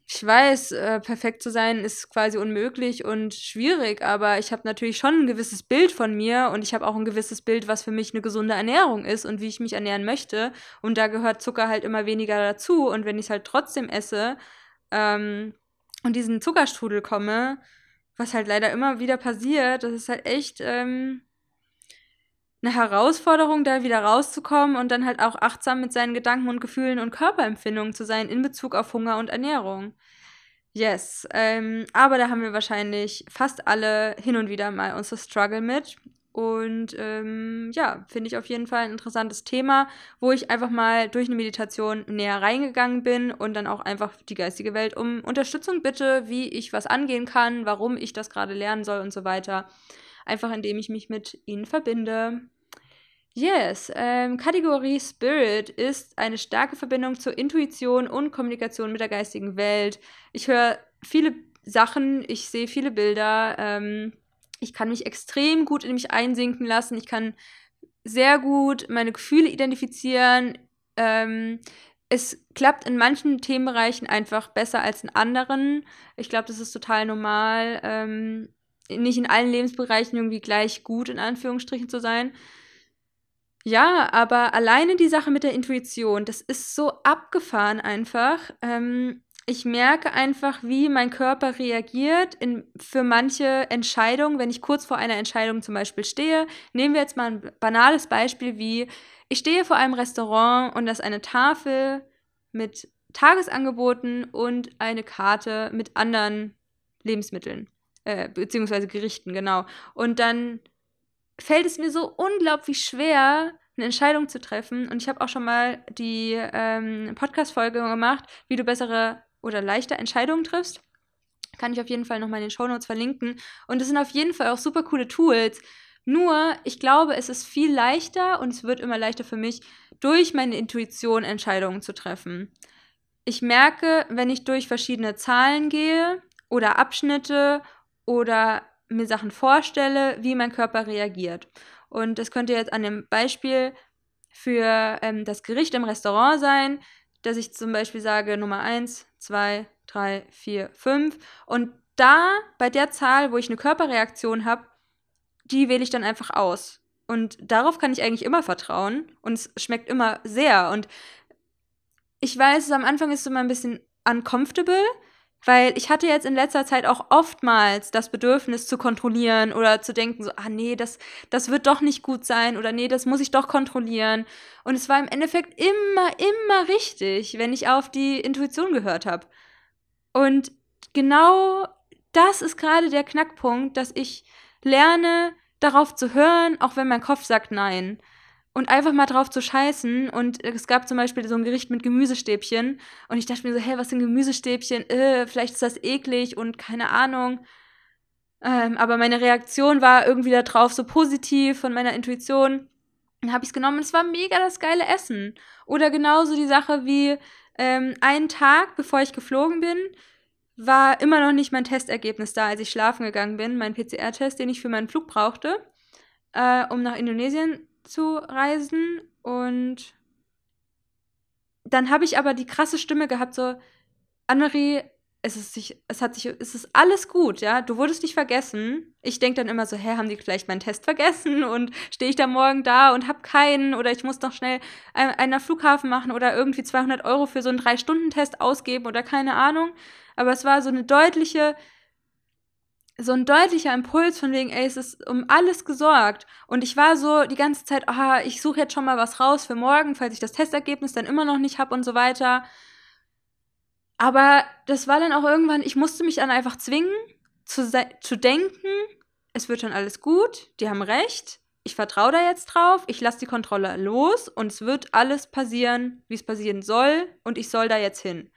ich weiß, äh, perfekt zu sein ist quasi unmöglich und schwierig, aber ich habe natürlich schon ein gewisses Bild von mir und ich habe auch ein gewisses Bild, was für mich eine gesunde Ernährung ist und wie ich mich ernähren möchte. Und da gehört Zucker halt immer weniger dazu. Und wenn ich es halt trotzdem esse ähm, und diesen Zuckerstrudel komme, was halt leider immer wieder passiert, das ist halt echt ähm, eine Herausforderung, da wieder rauszukommen und dann halt auch achtsam mit seinen Gedanken und Gefühlen und Körperempfindungen zu sein in Bezug auf Hunger und Ernährung. Yes, ähm, aber da haben wir wahrscheinlich fast alle hin und wieder mal unser Struggle mit. Und ähm, ja, finde ich auf jeden Fall ein interessantes Thema, wo ich einfach mal durch eine Meditation näher reingegangen bin und dann auch einfach die geistige Welt um Unterstützung bitte, wie ich was angehen kann, warum ich das gerade lernen soll und so weiter. Einfach indem ich mich mit ihnen verbinde. Yes, ähm, Kategorie Spirit ist eine starke Verbindung zur Intuition und Kommunikation mit der geistigen Welt. Ich höre viele Sachen, ich sehe viele Bilder. Ähm, ich kann mich extrem gut in mich einsinken lassen. Ich kann sehr gut meine Gefühle identifizieren. Ähm, es klappt in manchen Themenbereichen einfach besser als in anderen. Ich glaube, das ist total normal, ähm, nicht in allen Lebensbereichen irgendwie gleich gut in Anführungsstrichen zu sein. Ja, aber alleine die Sache mit der Intuition, das ist so abgefahren einfach. Ähm, ich merke einfach, wie mein Körper reagiert in, für manche Entscheidungen, wenn ich kurz vor einer Entscheidung zum Beispiel stehe. Nehmen wir jetzt mal ein banales Beispiel wie, ich stehe vor einem Restaurant und das ist eine Tafel mit Tagesangeboten und eine Karte mit anderen Lebensmitteln, äh, beziehungsweise Gerichten, genau. Und dann fällt es mir so unglaublich schwer, eine Entscheidung zu treffen. Und ich habe auch schon mal die ähm, Podcast-Folge gemacht, wie du bessere oder leichter Entscheidungen triffst. Kann ich auf jeden Fall nochmal in den Shownotes verlinken. Und es sind auf jeden Fall auch super coole Tools. Nur, ich glaube, es ist viel leichter und es wird immer leichter für mich, durch meine Intuition Entscheidungen zu treffen. Ich merke, wenn ich durch verschiedene Zahlen gehe oder Abschnitte oder mir Sachen vorstelle, wie mein Körper reagiert. Und das könnte jetzt an dem Beispiel für ähm, das Gericht im Restaurant sein, dass ich zum Beispiel sage Nummer 1, 2, 3, 4, 5. Und da, bei der Zahl, wo ich eine Körperreaktion habe, die wähle ich dann einfach aus. Und darauf kann ich eigentlich immer vertrauen. Und es schmeckt immer sehr. Und ich weiß, am Anfang ist es immer ein bisschen uncomfortable, weil ich hatte jetzt in letzter Zeit auch oftmals das Bedürfnis zu kontrollieren oder zu denken, so, ah nee, das, das wird doch nicht gut sein oder nee, das muss ich doch kontrollieren. Und es war im Endeffekt immer, immer richtig, wenn ich auf die Intuition gehört habe. Und genau das ist gerade der Knackpunkt, dass ich lerne, darauf zu hören, auch wenn mein Kopf sagt nein und einfach mal drauf zu scheißen. Und es gab zum Beispiel so ein Gericht mit Gemüsestäbchen. Und ich dachte mir so, hey, was sind Gemüsestäbchen? Äh, vielleicht ist das eklig und keine Ahnung. Ähm, aber meine Reaktion war irgendwie darauf so positiv von meiner Intuition. Dann habe ich es genommen und es war mega das geile Essen. Oder genauso die Sache wie ähm, einen Tag, bevor ich geflogen bin, war immer noch nicht mein Testergebnis da, als ich schlafen gegangen bin. Mein PCR-Test, den ich für meinen Flug brauchte, äh, um nach Indonesien zu reisen und dann habe ich aber die krasse Stimme gehabt, so, Annemarie, es ist sich, es hat sich, es ist alles gut, ja. Du wurdest nicht vergessen. Ich denke dann immer so, hä, haben die vielleicht meinen Test vergessen und stehe ich da morgen da und hab keinen oder ich muss noch schnell einen Flughafen machen oder irgendwie 200 Euro für so einen drei Stunden Test ausgeben oder keine Ahnung. Aber es war so eine deutliche, so ein deutlicher Impuls von wegen, ey, es ist um alles gesorgt. Und ich war so die ganze Zeit, ah, ich suche jetzt schon mal was raus für morgen, falls ich das Testergebnis dann immer noch nicht habe und so weiter. Aber das war dann auch irgendwann, ich musste mich dann einfach zwingen, zu, zu denken, es wird schon alles gut, die haben recht, ich vertraue da jetzt drauf, ich lasse die Kontrolle los und es wird alles passieren, wie es passieren soll und ich soll da jetzt hin.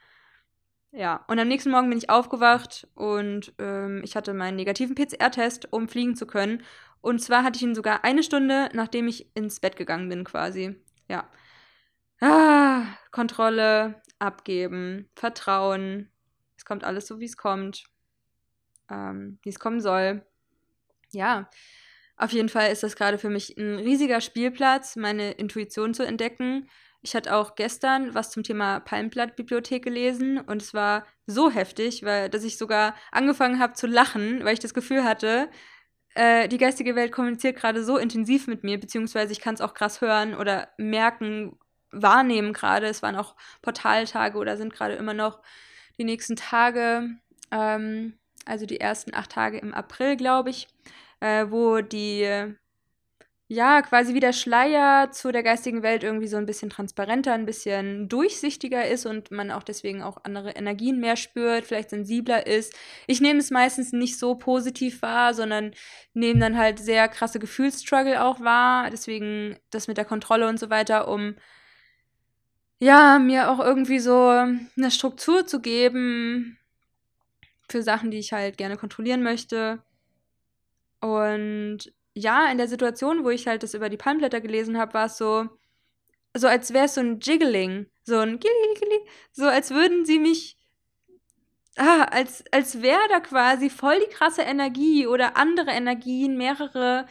Ja, und am nächsten Morgen bin ich aufgewacht und ähm, ich hatte meinen negativen PCR-Test, um fliegen zu können. Und zwar hatte ich ihn sogar eine Stunde, nachdem ich ins Bett gegangen bin, quasi. Ja. Ah, Kontrolle, abgeben, Vertrauen. Es kommt alles so, wie es kommt. Ähm, wie es kommen soll. Ja, auf jeden Fall ist das gerade für mich ein riesiger Spielplatz, meine Intuition zu entdecken. Ich hatte auch gestern was zum Thema Palmblatt-Bibliothek gelesen und es war so heftig, weil dass ich sogar angefangen habe zu lachen, weil ich das Gefühl hatte, äh, die geistige Welt kommuniziert gerade so intensiv mit mir, beziehungsweise ich kann es auch krass hören oder merken, wahrnehmen gerade. Es waren auch Portaltage oder sind gerade immer noch die nächsten Tage, ähm, also die ersten acht Tage im April, glaube ich, äh, wo die ja, quasi wie der Schleier zu der geistigen Welt irgendwie so ein bisschen transparenter, ein bisschen durchsichtiger ist und man auch deswegen auch andere Energien mehr spürt, vielleicht sensibler ist. Ich nehme es meistens nicht so positiv wahr, sondern nehme dann halt sehr krasse Gefühlsstruggle auch wahr. Deswegen das mit der Kontrolle und so weiter, um ja, mir auch irgendwie so eine Struktur zu geben für Sachen, die ich halt gerne kontrollieren möchte. Und ja, in der Situation, wo ich halt das über die Palmblätter gelesen habe, war es so, so als wäre es so ein Jiggling, so ein Gilli, so als würden sie mich, ah, als, als wäre da quasi voll die krasse Energie oder andere Energien, mehrere,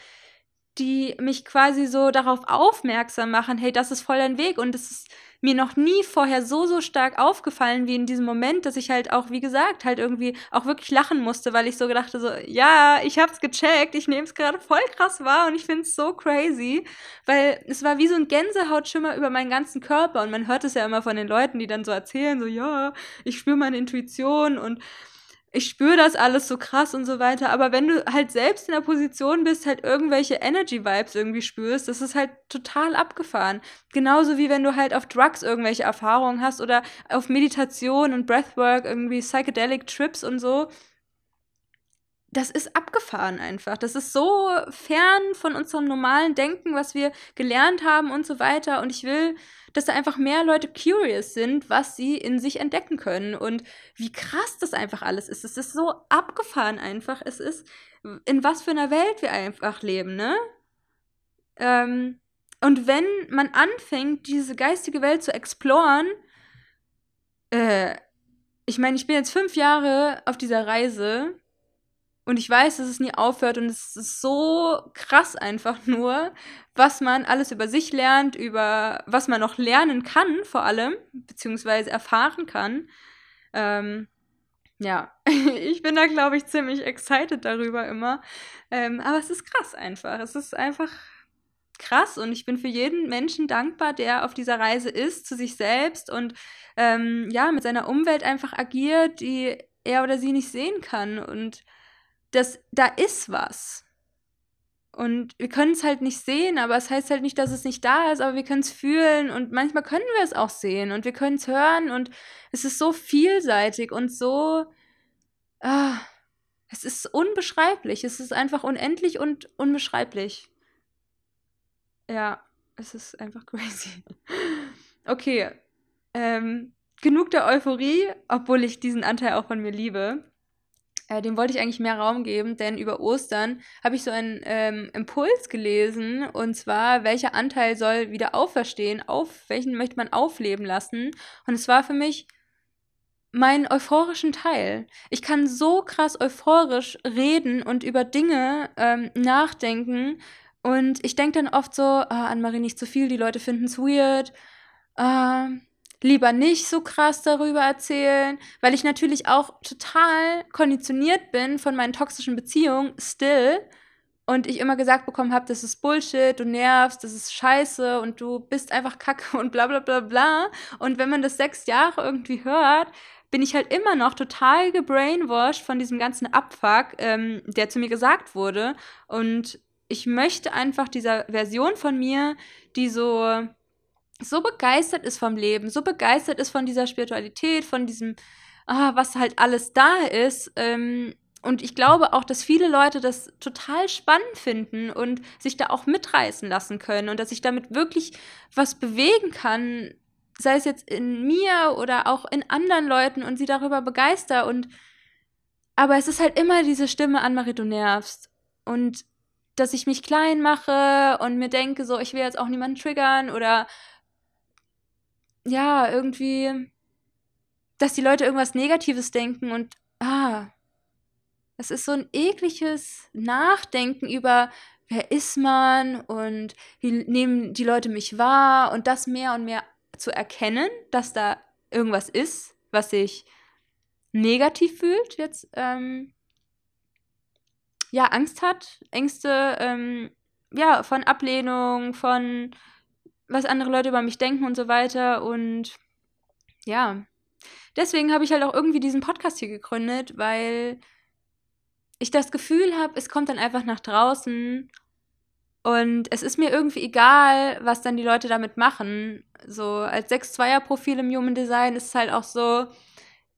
die mich quasi so darauf aufmerksam machen, hey, das ist voll dein Weg und das ist mir noch nie vorher so, so stark aufgefallen wie in diesem Moment, dass ich halt auch, wie gesagt, halt irgendwie auch wirklich lachen musste, weil ich so gedachte, so, ja, ich hab's gecheckt, ich nehme es gerade voll krass wahr und ich find's so crazy, weil es war wie so ein Gänsehautschimmer über meinen ganzen Körper und man hört es ja immer von den Leuten, die dann so erzählen, so, ja, ich spüre meine Intuition und ich spüre das alles so krass und so weiter, aber wenn du halt selbst in der Position bist, halt irgendwelche Energy-Vibes irgendwie spürst, das ist halt total abgefahren. Genauso wie wenn du halt auf Drugs irgendwelche Erfahrungen hast oder auf Meditation und Breathwork, irgendwie Psychedelic Trips und so. Das ist abgefahren einfach. Das ist so fern von unserem normalen Denken, was wir gelernt haben und so weiter. Und ich will dass da einfach mehr Leute curious sind, was sie in sich entdecken können und wie krass das einfach alles ist. Es ist so abgefahren einfach. Es ist, in was für einer Welt wir einfach leben, ne? Ähm, und wenn man anfängt, diese geistige Welt zu exploren, äh, ich meine, ich bin jetzt fünf Jahre auf dieser Reise und ich weiß, dass es nie aufhört und es ist so krass einfach nur, was man alles über sich lernt, über was man noch lernen kann vor allem, beziehungsweise erfahren kann. Ähm, ja, ich bin da, glaube ich, ziemlich excited darüber immer. Ähm, aber es ist krass einfach. Es ist einfach krass und ich bin für jeden Menschen dankbar, der auf dieser Reise ist, zu sich selbst und ähm, ja, mit seiner Umwelt einfach agiert, die er oder sie nicht sehen kann. Und das, da ist was. Und wir können es halt nicht sehen, aber es heißt halt nicht, dass es nicht da ist, aber wir können es fühlen und manchmal können wir es auch sehen und wir können es hören und es ist so vielseitig und so. Ah, es ist unbeschreiblich. Es ist einfach unendlich und unbeschreiblich. Ja, es ist einfach crazy. Okay. Ähm, genug der Euphorie, obwohl ich diesen Anteil auch von mir liebe. Äh, dem wollte ich eigentlich mehr Raum geben, denn über Ostern habe ich so einen ähm, Impuls gelesen und zwar, welcher Anteil soll wieder auferstehen, auf welchen möchte man aufleben lassen. Und es war für mich meinen euphorischen Teil. Ich kann so krass euphorisch reden und über Dinge ähm, nachdenken, Und ich denke dann oft so, ah, Anne-Marie, nicht zu viel, die Leute finden es weird. Äh, lieber nicht so krass darüber erzählen, weil ich natürlich auch total konditioniert bin von meinen toxischen Beziehungen, still. Und ich immer gesagt bekommen habe, das ist Bullshit, du nervst, das ist scheiße und du bist einfach kacke und bla bla bla bla. Und wenn man das sechs Jahre irgendwie hört, bin ich halt immer noch total gebrainwashed von diesem ganzen Abfuck, ähm, der zu mir gesagt wurde. Und ich möchte einfach dieser Version von mir, die so, so begeistert ist vom Leben, so begeistert ist von dieser Spiritualität, von diesem, ah, was halt alles da ist. Ähm, und ich glaube auch, dass viele Leute das total spannend finden und sich da auch mitreißen lassen können und dass ich damit wirklich was bewegen kann, sei es jetzt in mir oder auch in anderen Leuten und sie darüber begeister und aber es ist halt immer diese Stimme an Marie, du nervst und dass ich mich klein mache und mir denke so, ich will jetzt auch niemanden triggern oder ja, irgendwie dass die Leute irgendwas negatives denken und ah es ist so ein ekliges Nachdenken über wer ist man und wie nehmen die Leute mich wahr und das mehr und mehr zu erkennen, dass da irgendwas ist, was sich negativ fühlt, jetzt ähm, ja Angst hat, Ängste ähm, ja von Ablehnung, von was andere Leute über mich denken und so weiter und ja, deswegen habe ich halt auch irgendwie diesen Podcast hier gegründet, weil ich das Gefühl habe, es kommt dann einfach nach draußen und es ist mir irgendwie egal, was dann die Leute damit machen. So als 6-2er-Profil im Human Design ist es halt auch so,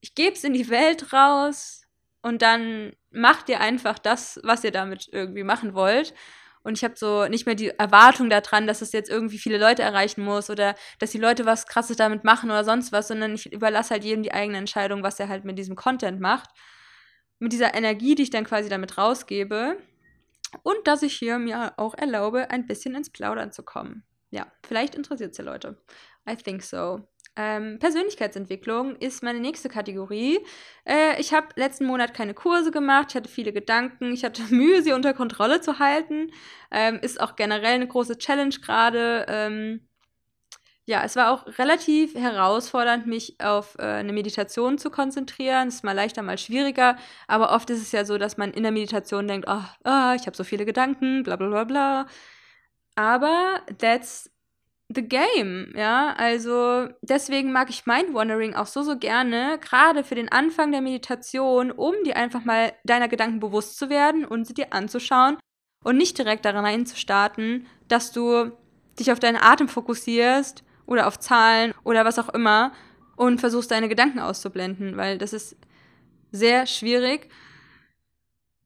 ich gebe es in die Welt raus und dann macht ihr einfach das, was ihr damit irgendwie machen wollt. Und ich habe so nicht mehr die Erwartung daran, dass es jetzt irgendwie viele Leute erreichen muss oder dass die Leute was Krasses damit machen oder sonst was, sondern ich überlasse halt jedem die eigene Entscheidung, was er halt mit diesem Content macht. Mit dieser Energie, die ich dann quasi damit rausgebe. Und dass ich hier mir auch erlaube, ein bisschen ins Plaudern zu kommen. Ja, vielleicht interessiert es ja Leute. I think so. Ähm, Persönlichkeitsentwicklung ist meine nächste Kategorie. Äh, ich habe letzten Monat keine Kurse gemacht, ich hatte viele Gedanken, ich hatte Mühe, sie unter Kontrolle zu halten. Ähm, ist auch generell eine große Challenge gerade. Ähm, ja, es war auch relativ herausfordernd, mich auf äh, eine Meditation zu konzentrieren. Ist mal leichter, mal schwieriger. Aber oft ist es ja so, dass man in der Meditation denkt, oh, oh ich habe so viele Gedanken, bla bla bla bla. Aber that's the game, ja. Also deswegen mag ich Mind-Wandering auch so, so gerne, gerade für den Anfang der Meditation, um dir einfach mal deiner Gedanken bewusst zu werden und sie dir anzuschauen und nicht direkt daran reinzustarten, dass du dich auf deinen Atem fokussierst oder auf Zahlen oder was auch immer und versuchst deine Gedanken auszublenden, weil das ist sehr schwierig.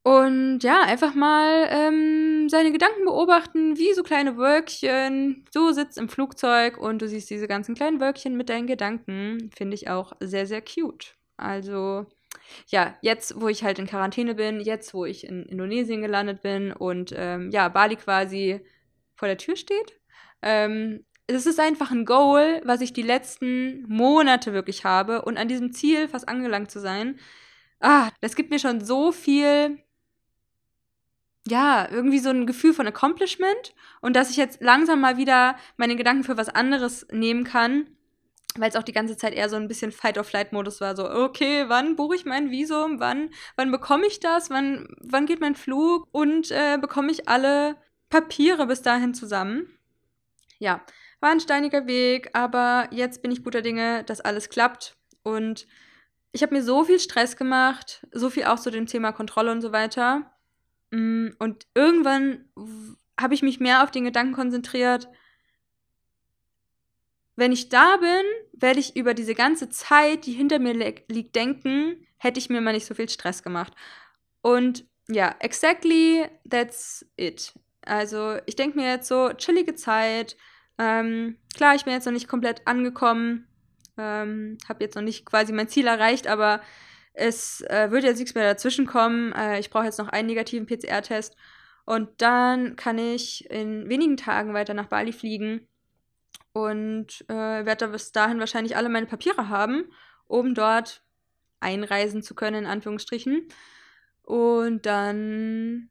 Und ja, einfach mal ähm, seine Gedanken beobachten, wie so kleine Wölkchen. Du sitzt im Flugzeug und du siehst diese ganzen kleinen Wölkchen mit deinen Gedanken. Finde ich auch sehr, sehr cute. Also, ja, jetzt, wo ich halt in Quarantäne bin, jetzt, wo ich in Indonesien gelandet bin und ähm, ja, Bali quasi vor der Tür steht, ähm, es ist einfach ein Goal, was ich die letzten Monate wirklich habe und an diesem Ziel fast angelangt zu sein. Ah, das gibt mir schon so viel, ja, irgendwie so ein Gefühl von Accomplishment und dass ich jetzt langsam mal wieder meine Gedanken für was anderes nehmen kann, weil es auch die ganze Zeit eher so ein bisschen Fight-or-Flight-Modus war. So, okay, wann buche ich mein Visum? Wann, wann bekomme ich das? Wann, wann geht mein Flug? Und äh, bekomme ich alle Papiere bis dahin zusammen? Ja, war ein steiniger Weg, aber jetzt bin ich guter Dinge, dass alles klappt. Und ich habe mir so viel Stress gemacht, so viel auch zu dem Thema Kontrolle und so weiter. Mm, und irgendwann habe ich mich mehr auf den Gedanken konzentriert, wenn ich da bin, werde ich über diese ganze Zeit, die hinter mir liegt, denken, hätte ich mir mal nicht so viel Stress gemacht. Und ja, exactly that's it. Also ich denke mir jetzt so, chillige Zeit, ähm, klar, ich bin jetzt noch nicht komplett angekommen, ähm, habe jetzt noch nicht quasi mein Ziel erreicht, aber es äh, wird jetzt nichts mehr dazwischen kommen. Äh, ich brauche jetzt noch einen negativen PCR-Test und dann kann ich in wenigen Tagen weiter nach Bali fliegen und äh, werde bis dahin wahrscheinlich alle meine Papiere haben, um dort einreisen zu können, in Anführungsstrichen. Und dann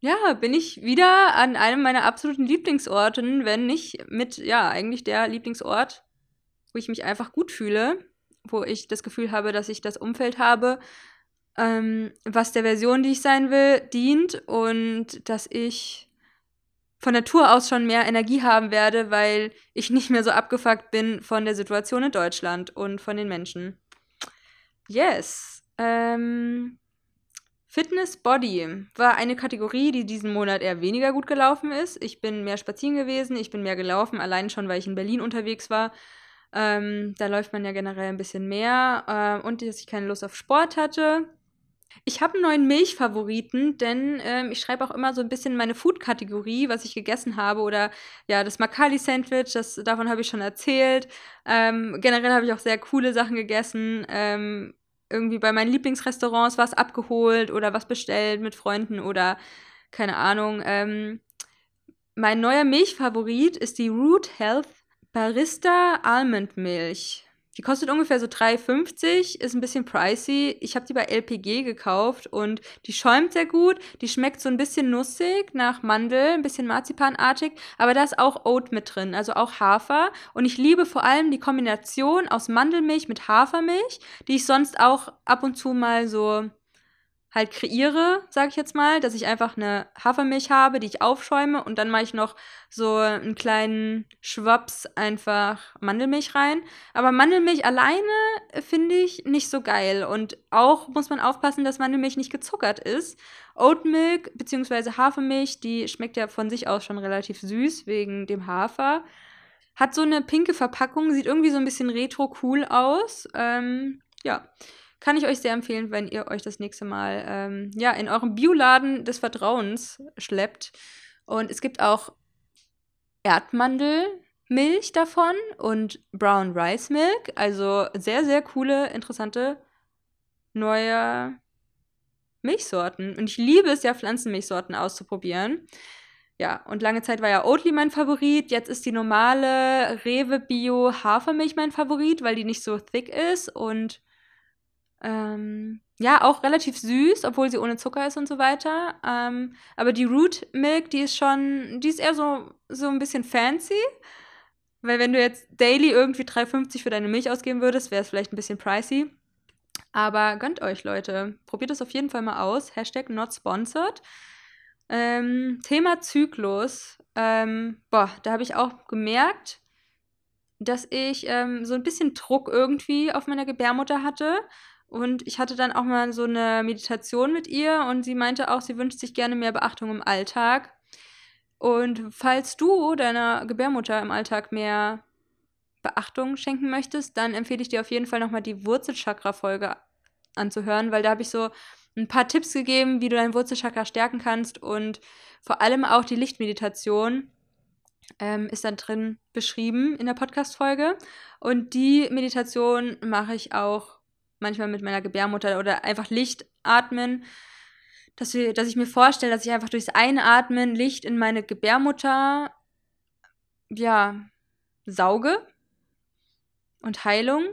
ja, bin ich wieder an einem meiner absoluten Lieblingsorten, wenn nicht mit, ja, eigentlich der Lieblingsort, wo ich mich einfach gut fühle, wo ich das Gefühl habe, dass ich das Umfeld habe, ähm, was der Version, die ich sein will, dient und dass ich von Natur aus schon mehr Energie haben werde, weil ich nicht mehr so abgefuckt bin von der Situation in Deutschland und von den Menschen. Yes. Ähm, Fitness Body war eine Kategorie, die diesen Monat eher weniger gut gelaufen ist. Ich bin mehr spazieren gewesen, ich bin mehr gelaufen, allein schon, weil ich in Berlin unterwegs war. Ähm, da läuft man ja generell ein bisschen mehr äh, und dass ich keine Lust auf Sport hatte. Ich habe einen neuen Milchfavoriten, denn ähm, ich schreibe auch immer so ein bisschen meine Food-Kategorie, was ich gegessen habe. Oder ja, das Makali-Sandwich, davon habe ich schon erzählt. Ähm, generell habe ich auch sehr coole Sachen gegessen. Ähm, irgendwie bei meinen Lieblingsrestaurants was abgeholt oder was bestellt mit Freunden oder keine Ahnung. Ähm, mein neuer Milchfavorit ist die Root Health Barista Almond Milch. Die kostet ungefähr so 3,50, ist ein bisschen pricey. Ich habe die bei LPG gekauft und die schäumt sehr gut. Die schmeckt so ein bisschen nussig nach Mandel, ein bisschen marzipanartig, aber da ist auch Oat mit drin, also auch Hafer. Und ich liebe vor allem die Kombination aus Mandelmilch mit Hafermilch, die ich sonst auch ab und zu mal so halt kreiere, sage ich jetzt mal, dass ich einfach eine Hafermilch habe, die ich aufschäume und dann mache ich noch so einen kleinen Schwaps einfach Mandelmilch rein. Aber Mandelmilch alleine finde ich nicht so geil und auch muss man aufpassen, dass Mandelmilch nicht gezuckert ist. Oatmilk bzw. Hafermilch, die schmeckt ja von sich aus schon relativ süß wegen dem Hafer. Hat so eine pinke Verpackung, sieht irgendwie so ein bisschen retro cool aus. Ähm, ja. Kann ich euch sehr empfehlen, wenn ihr euch das nächste Mal ähm, ja, in eurem Bioladen des Vertrauens schleppt. Und es gibt auch Erdmandelmilch davon und Brown Rice Milk. Also sehr, sehr coole, interessante neue Milchsorten. Und ich liebe es ja, Pflanzenmilchsorten auszuprobieren. Ja, und lange Zeit war ja Oatly mein Favorit. Jetzt ist die normale Rewe Bio Hafermilch mein Favorit, weil die nicht so thick ist und ähm, ja, auch relativ süß, obwohl sie ohne Zucker ist und so weiter. Ähm, aber die Root Milk, die ist schon, die ist eher so, so ein bisschen fancy. Weil wenn du jetzt daily irgendwie 3,50 für deine Milch ausgeben würdest, wäre es vielleicht ein bisschen pricey. Aber gönnt euch, Leute. Probiert es auf jeden Fall mal aus. Hashtag not sponsored. Ähm, Thema Zyklus. Ähm, boah, da habe ich auch gemerkt, dass ich ähm, so ein bisschen Druck irgendwie auf meiner Gebärmutter hatte und ich hatte dann auch mal so eine Meditation mit ihr und sie meinte auch, sie wünscht sich gerne mehr Beachtung im Alltag. Und falls du deiner Gebärmutter im Alltag mehr Beachtung schenken möchtest, dann empfehle ich dir auf jeden Fall nochmal die Wurzelchakra-Folge anzuhören, weil da habe ich so ein paar Tipps gegeben, wie du dein Wurzelchakra stärken kannst und vor allem auch die Lichtmeditation ähm, ist dann drin beschrieben in der Podcast-Folge. Und die Meditation mache ich auch manchmal mit meiner Gebärmutter oder einfach Licht atmen, dass, wir, dass ich mir vorstelle, dass ich einfach durchs Einatmen Licht in meine Gebärmutter, ja, sauge und Heilung.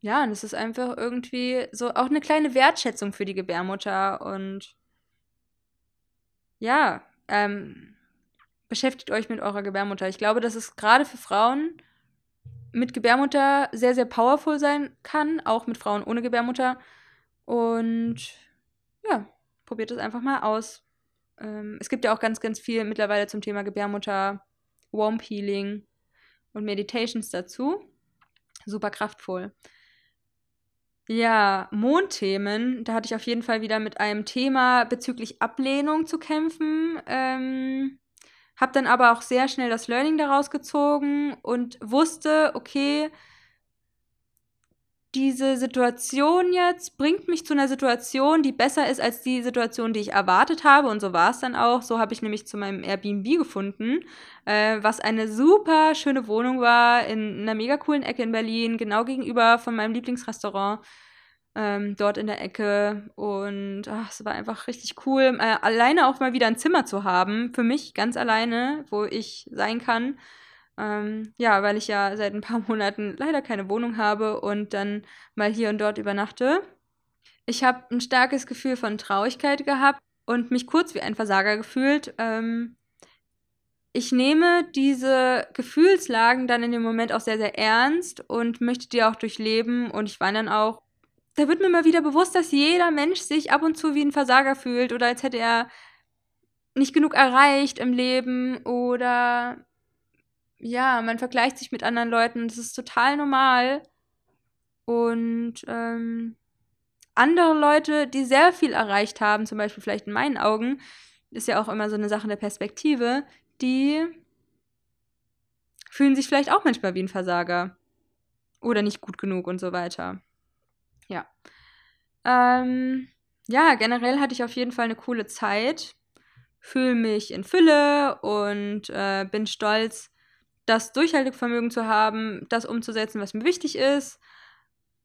Ja, und es ist einfach irgendwie so auch eine kleine Wertschätzung für die Gebärmutter und ja, ähm, beschäftigt euch mit eurer Gebärmutter. Ich glaube, das ist gerade für Frauen mit Gebärmutter sehr, sehr powerful sein kann, auch mit Frauen ohne Gebärmutter. Und ja, probiert es einfach mal aus. Ähm, es gibt ja auch ganz, ganz viel mittlerweile zum Thema Gebärmutter, Womb Healing und Meditations dazu. Super kraftvoll. Ja, Mondthemen, da hatte ich auf jeden Fall wieder mit einem Thema bezüglich Ablehnung zu kämpfen. Ähm, habe dann aber auch sehr schnell das Learning daraus gezogen und wusste, okay, diese Situation jetzt bringt mich zu einer Situation, die besser ist als die Situation, die ich erwartet habe. Und so war es dann auch. So habe ich nämlich zu meinem Airbnb gefunden, äh, was eine super schöne Wohnung war in einer mega coolen Ecke in Berlin, genau gegenüber von meinem Lieblingsrestaurant ähm, dort in der Ecke. Und ach, es war einfach richtig cool, äh, alleine auch mal wieder ein Zimmer zu haben, für mich ganz alleine, wo ich sein kann. Ähm, ja, weil ich ja seit ein paar Monaten leider keine Wohnung habe und dann mal hier und dort übernachte. Ich habe ein starkes Gefühl von Traurigkeit gehabt, und mich kurz wie ein Versager gefühlt. Ähm, ich nehme diese Gefühlslagen dann in dem Moment auch sehr, sehr ernst und möchte die auch durchleben. Und ich weine dann auch. Da wird mir mal wieder bewusst, dass jeder Mensch sich ab und zu wie ein Versager fühlt oder als hätte er nicht genug erreicht im Leben oder ja, man vergleicht sich mit anderen Leuten. Das ist total normal. Und ähm, andere Leute, die sehr viel erreicht haben, zum Beispiel vielleicht in meinen Augen, ist ja auch immer so eine Sache der Perspektive, die fühlen sich vielleicht auch manchmal wie ein Versager. Oder nicht gut genug und so weiter. Ja. Ähm, ja, generell hatte ich auf jeden Fall eine coole Zeit. Fühle mich in Fülle und äh, bin stolz, das Durchhaltevermögen zu haben, das umzusetzen, was mir wichtig ist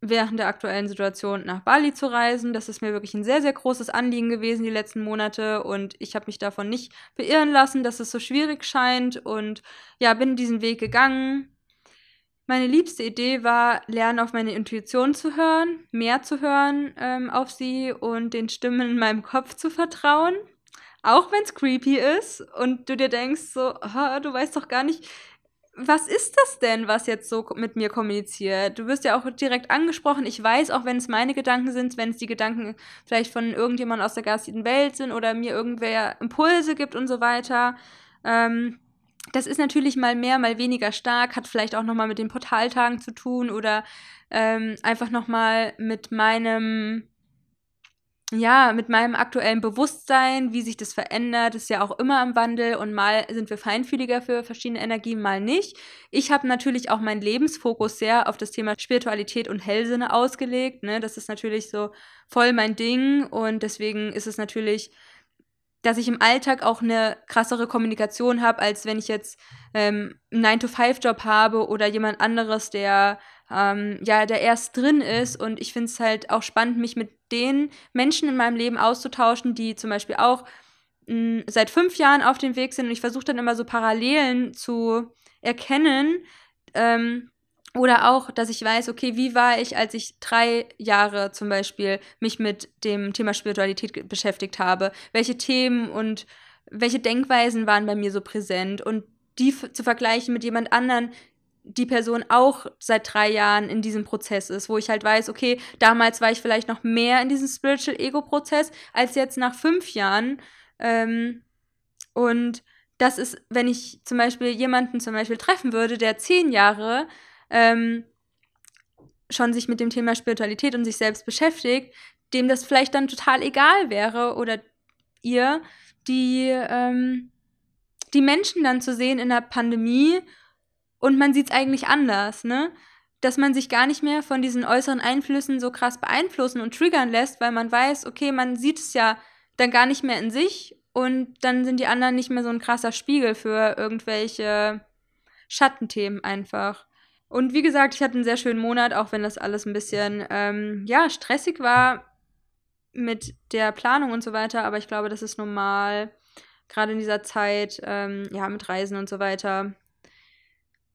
während der aktuellen Situation nach Bali zu reisen. Das ist mir wirklich ein sehr, sehr großes Anliegen gewesen die letzten Monate und ich habe mich davon nicht beirren lassen, dass es so schwierig scheint und ja, bin diesen Weg gegangen. Meine liebste Idee war, lernen auf meine Intuition zu hören, mehr zu hören ähm, auf sie und den Stimmen in meinem Kopf zu vertrauen. Auch wenn es creepy ist und du dir denkst, so, du weißt doch gar nicht, was ist das denn, was jetzt so mit mir kommuniziert? Du wirst ja auch direkt angesprochen. Ich weiß, auch wenn es meine Gedanken sind, wenn es die Gedanken vielleicht von irgendjemand aus der geistigen Welt sind oder mir irgendwer Impulse gibt und so weiter. Ähm, das ist natürlich mal mehr, mal weniger stark, hat vielleicht auch nochmal mit den Portaltagen zu tun oder ähm, einfach nochmal mit meinem ja, mit meinem aktuellen Bewusstsein, wie sich das verändert, ist ja auch immer im Wandel und mal sind wir feinfühliger für verschiedene Energien, mal nicht. Ich habe natürlich auch meinen Lebensfokus sehr auf das Thema Spiritualität und Hellsinne ausgelegt. Ne? Das ist natürlich so voll mein Ding und deswegen ist es natürlich dass ich im Alltag auch eine krassere Kommunikation habe, als wenn ich jetzt ähm, einen 9-to-5-Job habe oder jemand anderes, der ähm, ja, der erst drin ist. Und ich finde es halt auch spannend, mich mit den Menschen in meinem Leben auszutauschen, die zum Beispiel auch mh, hm, seit fünf Jahren auf dem Weg sind. Und ich versuche dann immer so Parallelen zu erkennen. Ähm, oder auch, dass ich weiß, okay, wie war ich, als ich drei Jahre zum Beispiel mich mit dem Thema Spiritualität beschäftigt habe? Welche Themen und welche Denkweisen waren bei mir so präsent? Und die zu vergleichen mit jemand anderen, die Person auch seit drei Jahren in diesem Prozess ist, wo ich halt weiß, okay, damals war ich vielleicht noch mehr in diesem Spiritual Ego-Prozess als jetzt nach fünf Jahren. Ähm, und das ist, wenn ich zum Beispiel jemanden zum Beispiel treffen würde, der zehn Jahre ähm, schon sich mit dem Thema Spiritualität und sich selbst beschäftigt, dem das vielleicht dann total egal wäre oder ihr, die, ähm, die Menschen dann zu sehen in der Pandemie und man sieht es eigentlich anders, ne? Dass man sich gar nicht mehr von diesen äußeren Einflüssen so krass beeinflussen und triggern lässt, weil man weiß, okay, man sieht es ja dann gar nicht mehr in sich und dann sind die anderen nicht mehr so ein krasser Spiegel für irgendwelche Schattenthemen einfach. Und wie gesagt, ich hatte einen sehr schönen Monat, auch wenn das alles ein bisschen, ähm, ja, stressig war mit der Planung und so weiter. Aber ich glaube, das ist normal, gerade in dieser Zeit, ähm, ja, mit Reisen und so weiter.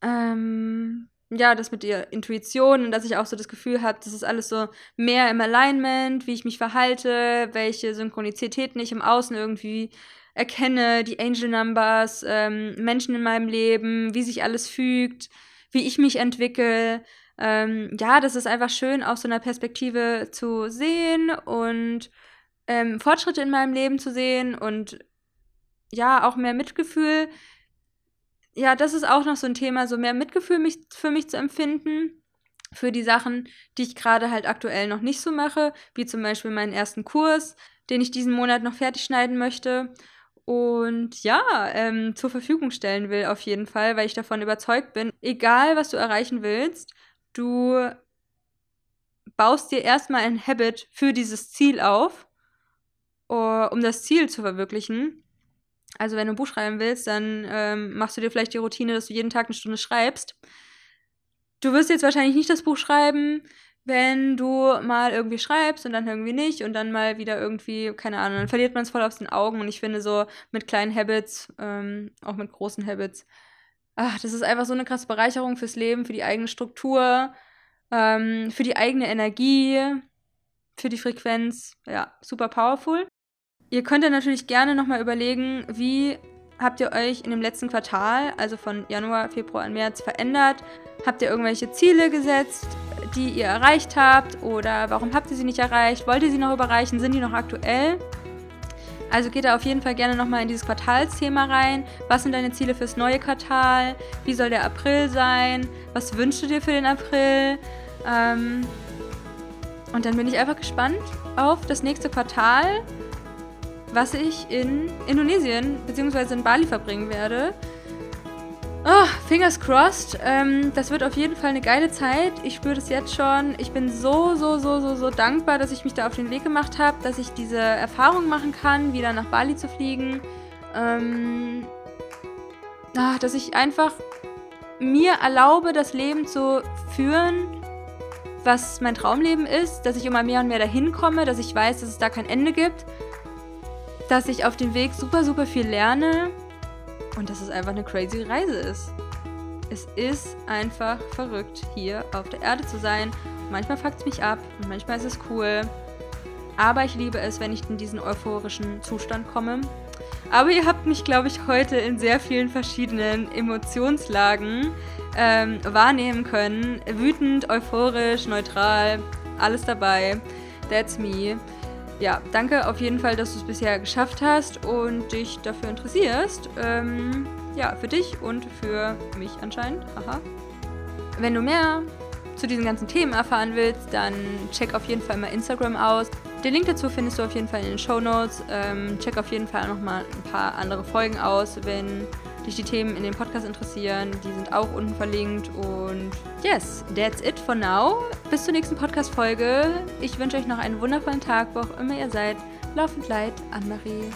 Ähm, ja, das mit der Intuition und dass ich auch so das Gefühl habe, das ist alles so mehr im Alignment, wie ich mich verhalte, welche Synchronizitäten ich im Außen irgendwie erkenne, die Angel Numbers, ähm, Menschen in meinem Leben, wie sich alles fügt wie ich mich entwickle. Ähm, ja, das ist einfach schön, aus so einer Perspektive zu sehen und ähm, Fortschritte in meinem Leben zu sehen und ja, auch mehr Mitgefühl. Ja, das ist auch noch so ein Thema, so mehr Mitgefühl mich, für mich zu empfinden. Für die Sachen, die ich gerade halt aktuell noch nicht so mache, wie zum Beispiel meinen ersten Kurs, den ich diesen Monat noch fertig schneiden möchte und ja, ähm, zur Verfügung stellen will auf jeden Fall, weil ich davon überzeugt bin, egal was du erreichen willst, du baust dir erstmal ein Habit für dieses Ziel auf, um das Ziel zu verwirklichen. Also wenn du ein Buch schreiben willst, dann ähm, machst du dir vielleicht die Routine, dass du jeden Tag eine Stunde schreibst. Du wirst jetzt wahrscheinlich nicht das Buch schreiben, wenn du mal irgendwie schreibst und dann irgendwie nicht und dann mal wieder irgendwie, keine Ahnung, dann verliert man es voll aus den Augen. Und ich finde so mit kleinen Habits, ähm, auch mit großen Habits, ach, das ist einfach so eine krasse Bereicherung fürs Leben, für die eigene Struktur, ähm, für die eigene Energie, für die Frequenz. Ja, super powerful. Ihr könnt ja natürlich gerne nochmal überlegen, wie habt ihr euch in dem letzten Quartal, also von Januar, Februar und März, verändert? Habt ihr irgendwelche Ziele gesetzt, die ihr erreicht habt? Oder warum habt ihr sie nicht erreicht? Wollt ihr sie noch überreichen? Sind die noch aktuell? Also geht da auf jeden Fall gerne nochmal in dieses Quartalsthema rein. Was sind deine Ziele fürs neue Quartal? Wie soll der April sein? Was wünschst du dir für den April? Ähm und dann bin ich einfach gespannt auf das nächste Quartal, was ich in Indonesien bzw. in Bali verbringen werde. Oh, fingers crossed. Ähm, das wird auf jeden Fall eine geile Zeit. Ich spüre das jetzt schon. Ich bin so, so, so, so, so dankbar, dass ich mich da auf den Weg gemacht habe, dass ich diese Erfahrung machen kann, wieder nach Bali zu fliegen. Ähm, ach, dass ich einfach mir erlaube, das Leben zu führen, was mein Traumleben ist, dass ich immer mehr und mehr dahin komme, dass ich weiß, dass es da kein Ende gibt, dass ich auf dem Weg super, super viel lerne und dass es einfach eine crazy Reise ist. Es ist einfach verrückt, hier auf der Erde zu sein. Manchmal fuckt es mich ab und manchmal ist es cool. Aber ich liebe es, wenn ich in diesen euphorischen Zustand komme. Aber ihr habt mich, glaube ich, heute in sehr vielen verschiedenen Emotionslagen ähm, wahrnehmen können. Wütend, euphorisch, neutral, alles dabei. That's me ja, danke auf jeden Fall, dass du es bisher geschafft hast und dich dafür interessierst. Ähm, ja, für dich und für mich anscheinend. Aha. Wenn du mehr zu diesen ganzen Themen erfahren willst, dann check auf jeden Fall mal Instagram aus. Den Link dazu findest du auf jeden Fall in den Show Notes. Ähm, check auf jeden Fall nochmal ein paar andere Folgen aus, wenn dich die Themen in dem Podcast interessieren. Die sind auch unten verlinkt. Und yes, that's it for now. Bis zur nächsten Podcast-Folge. Ich wünsche euch noch einen wundervollen Tag, wo auch immer ihr seid. Laufend leid, Anne-Marie.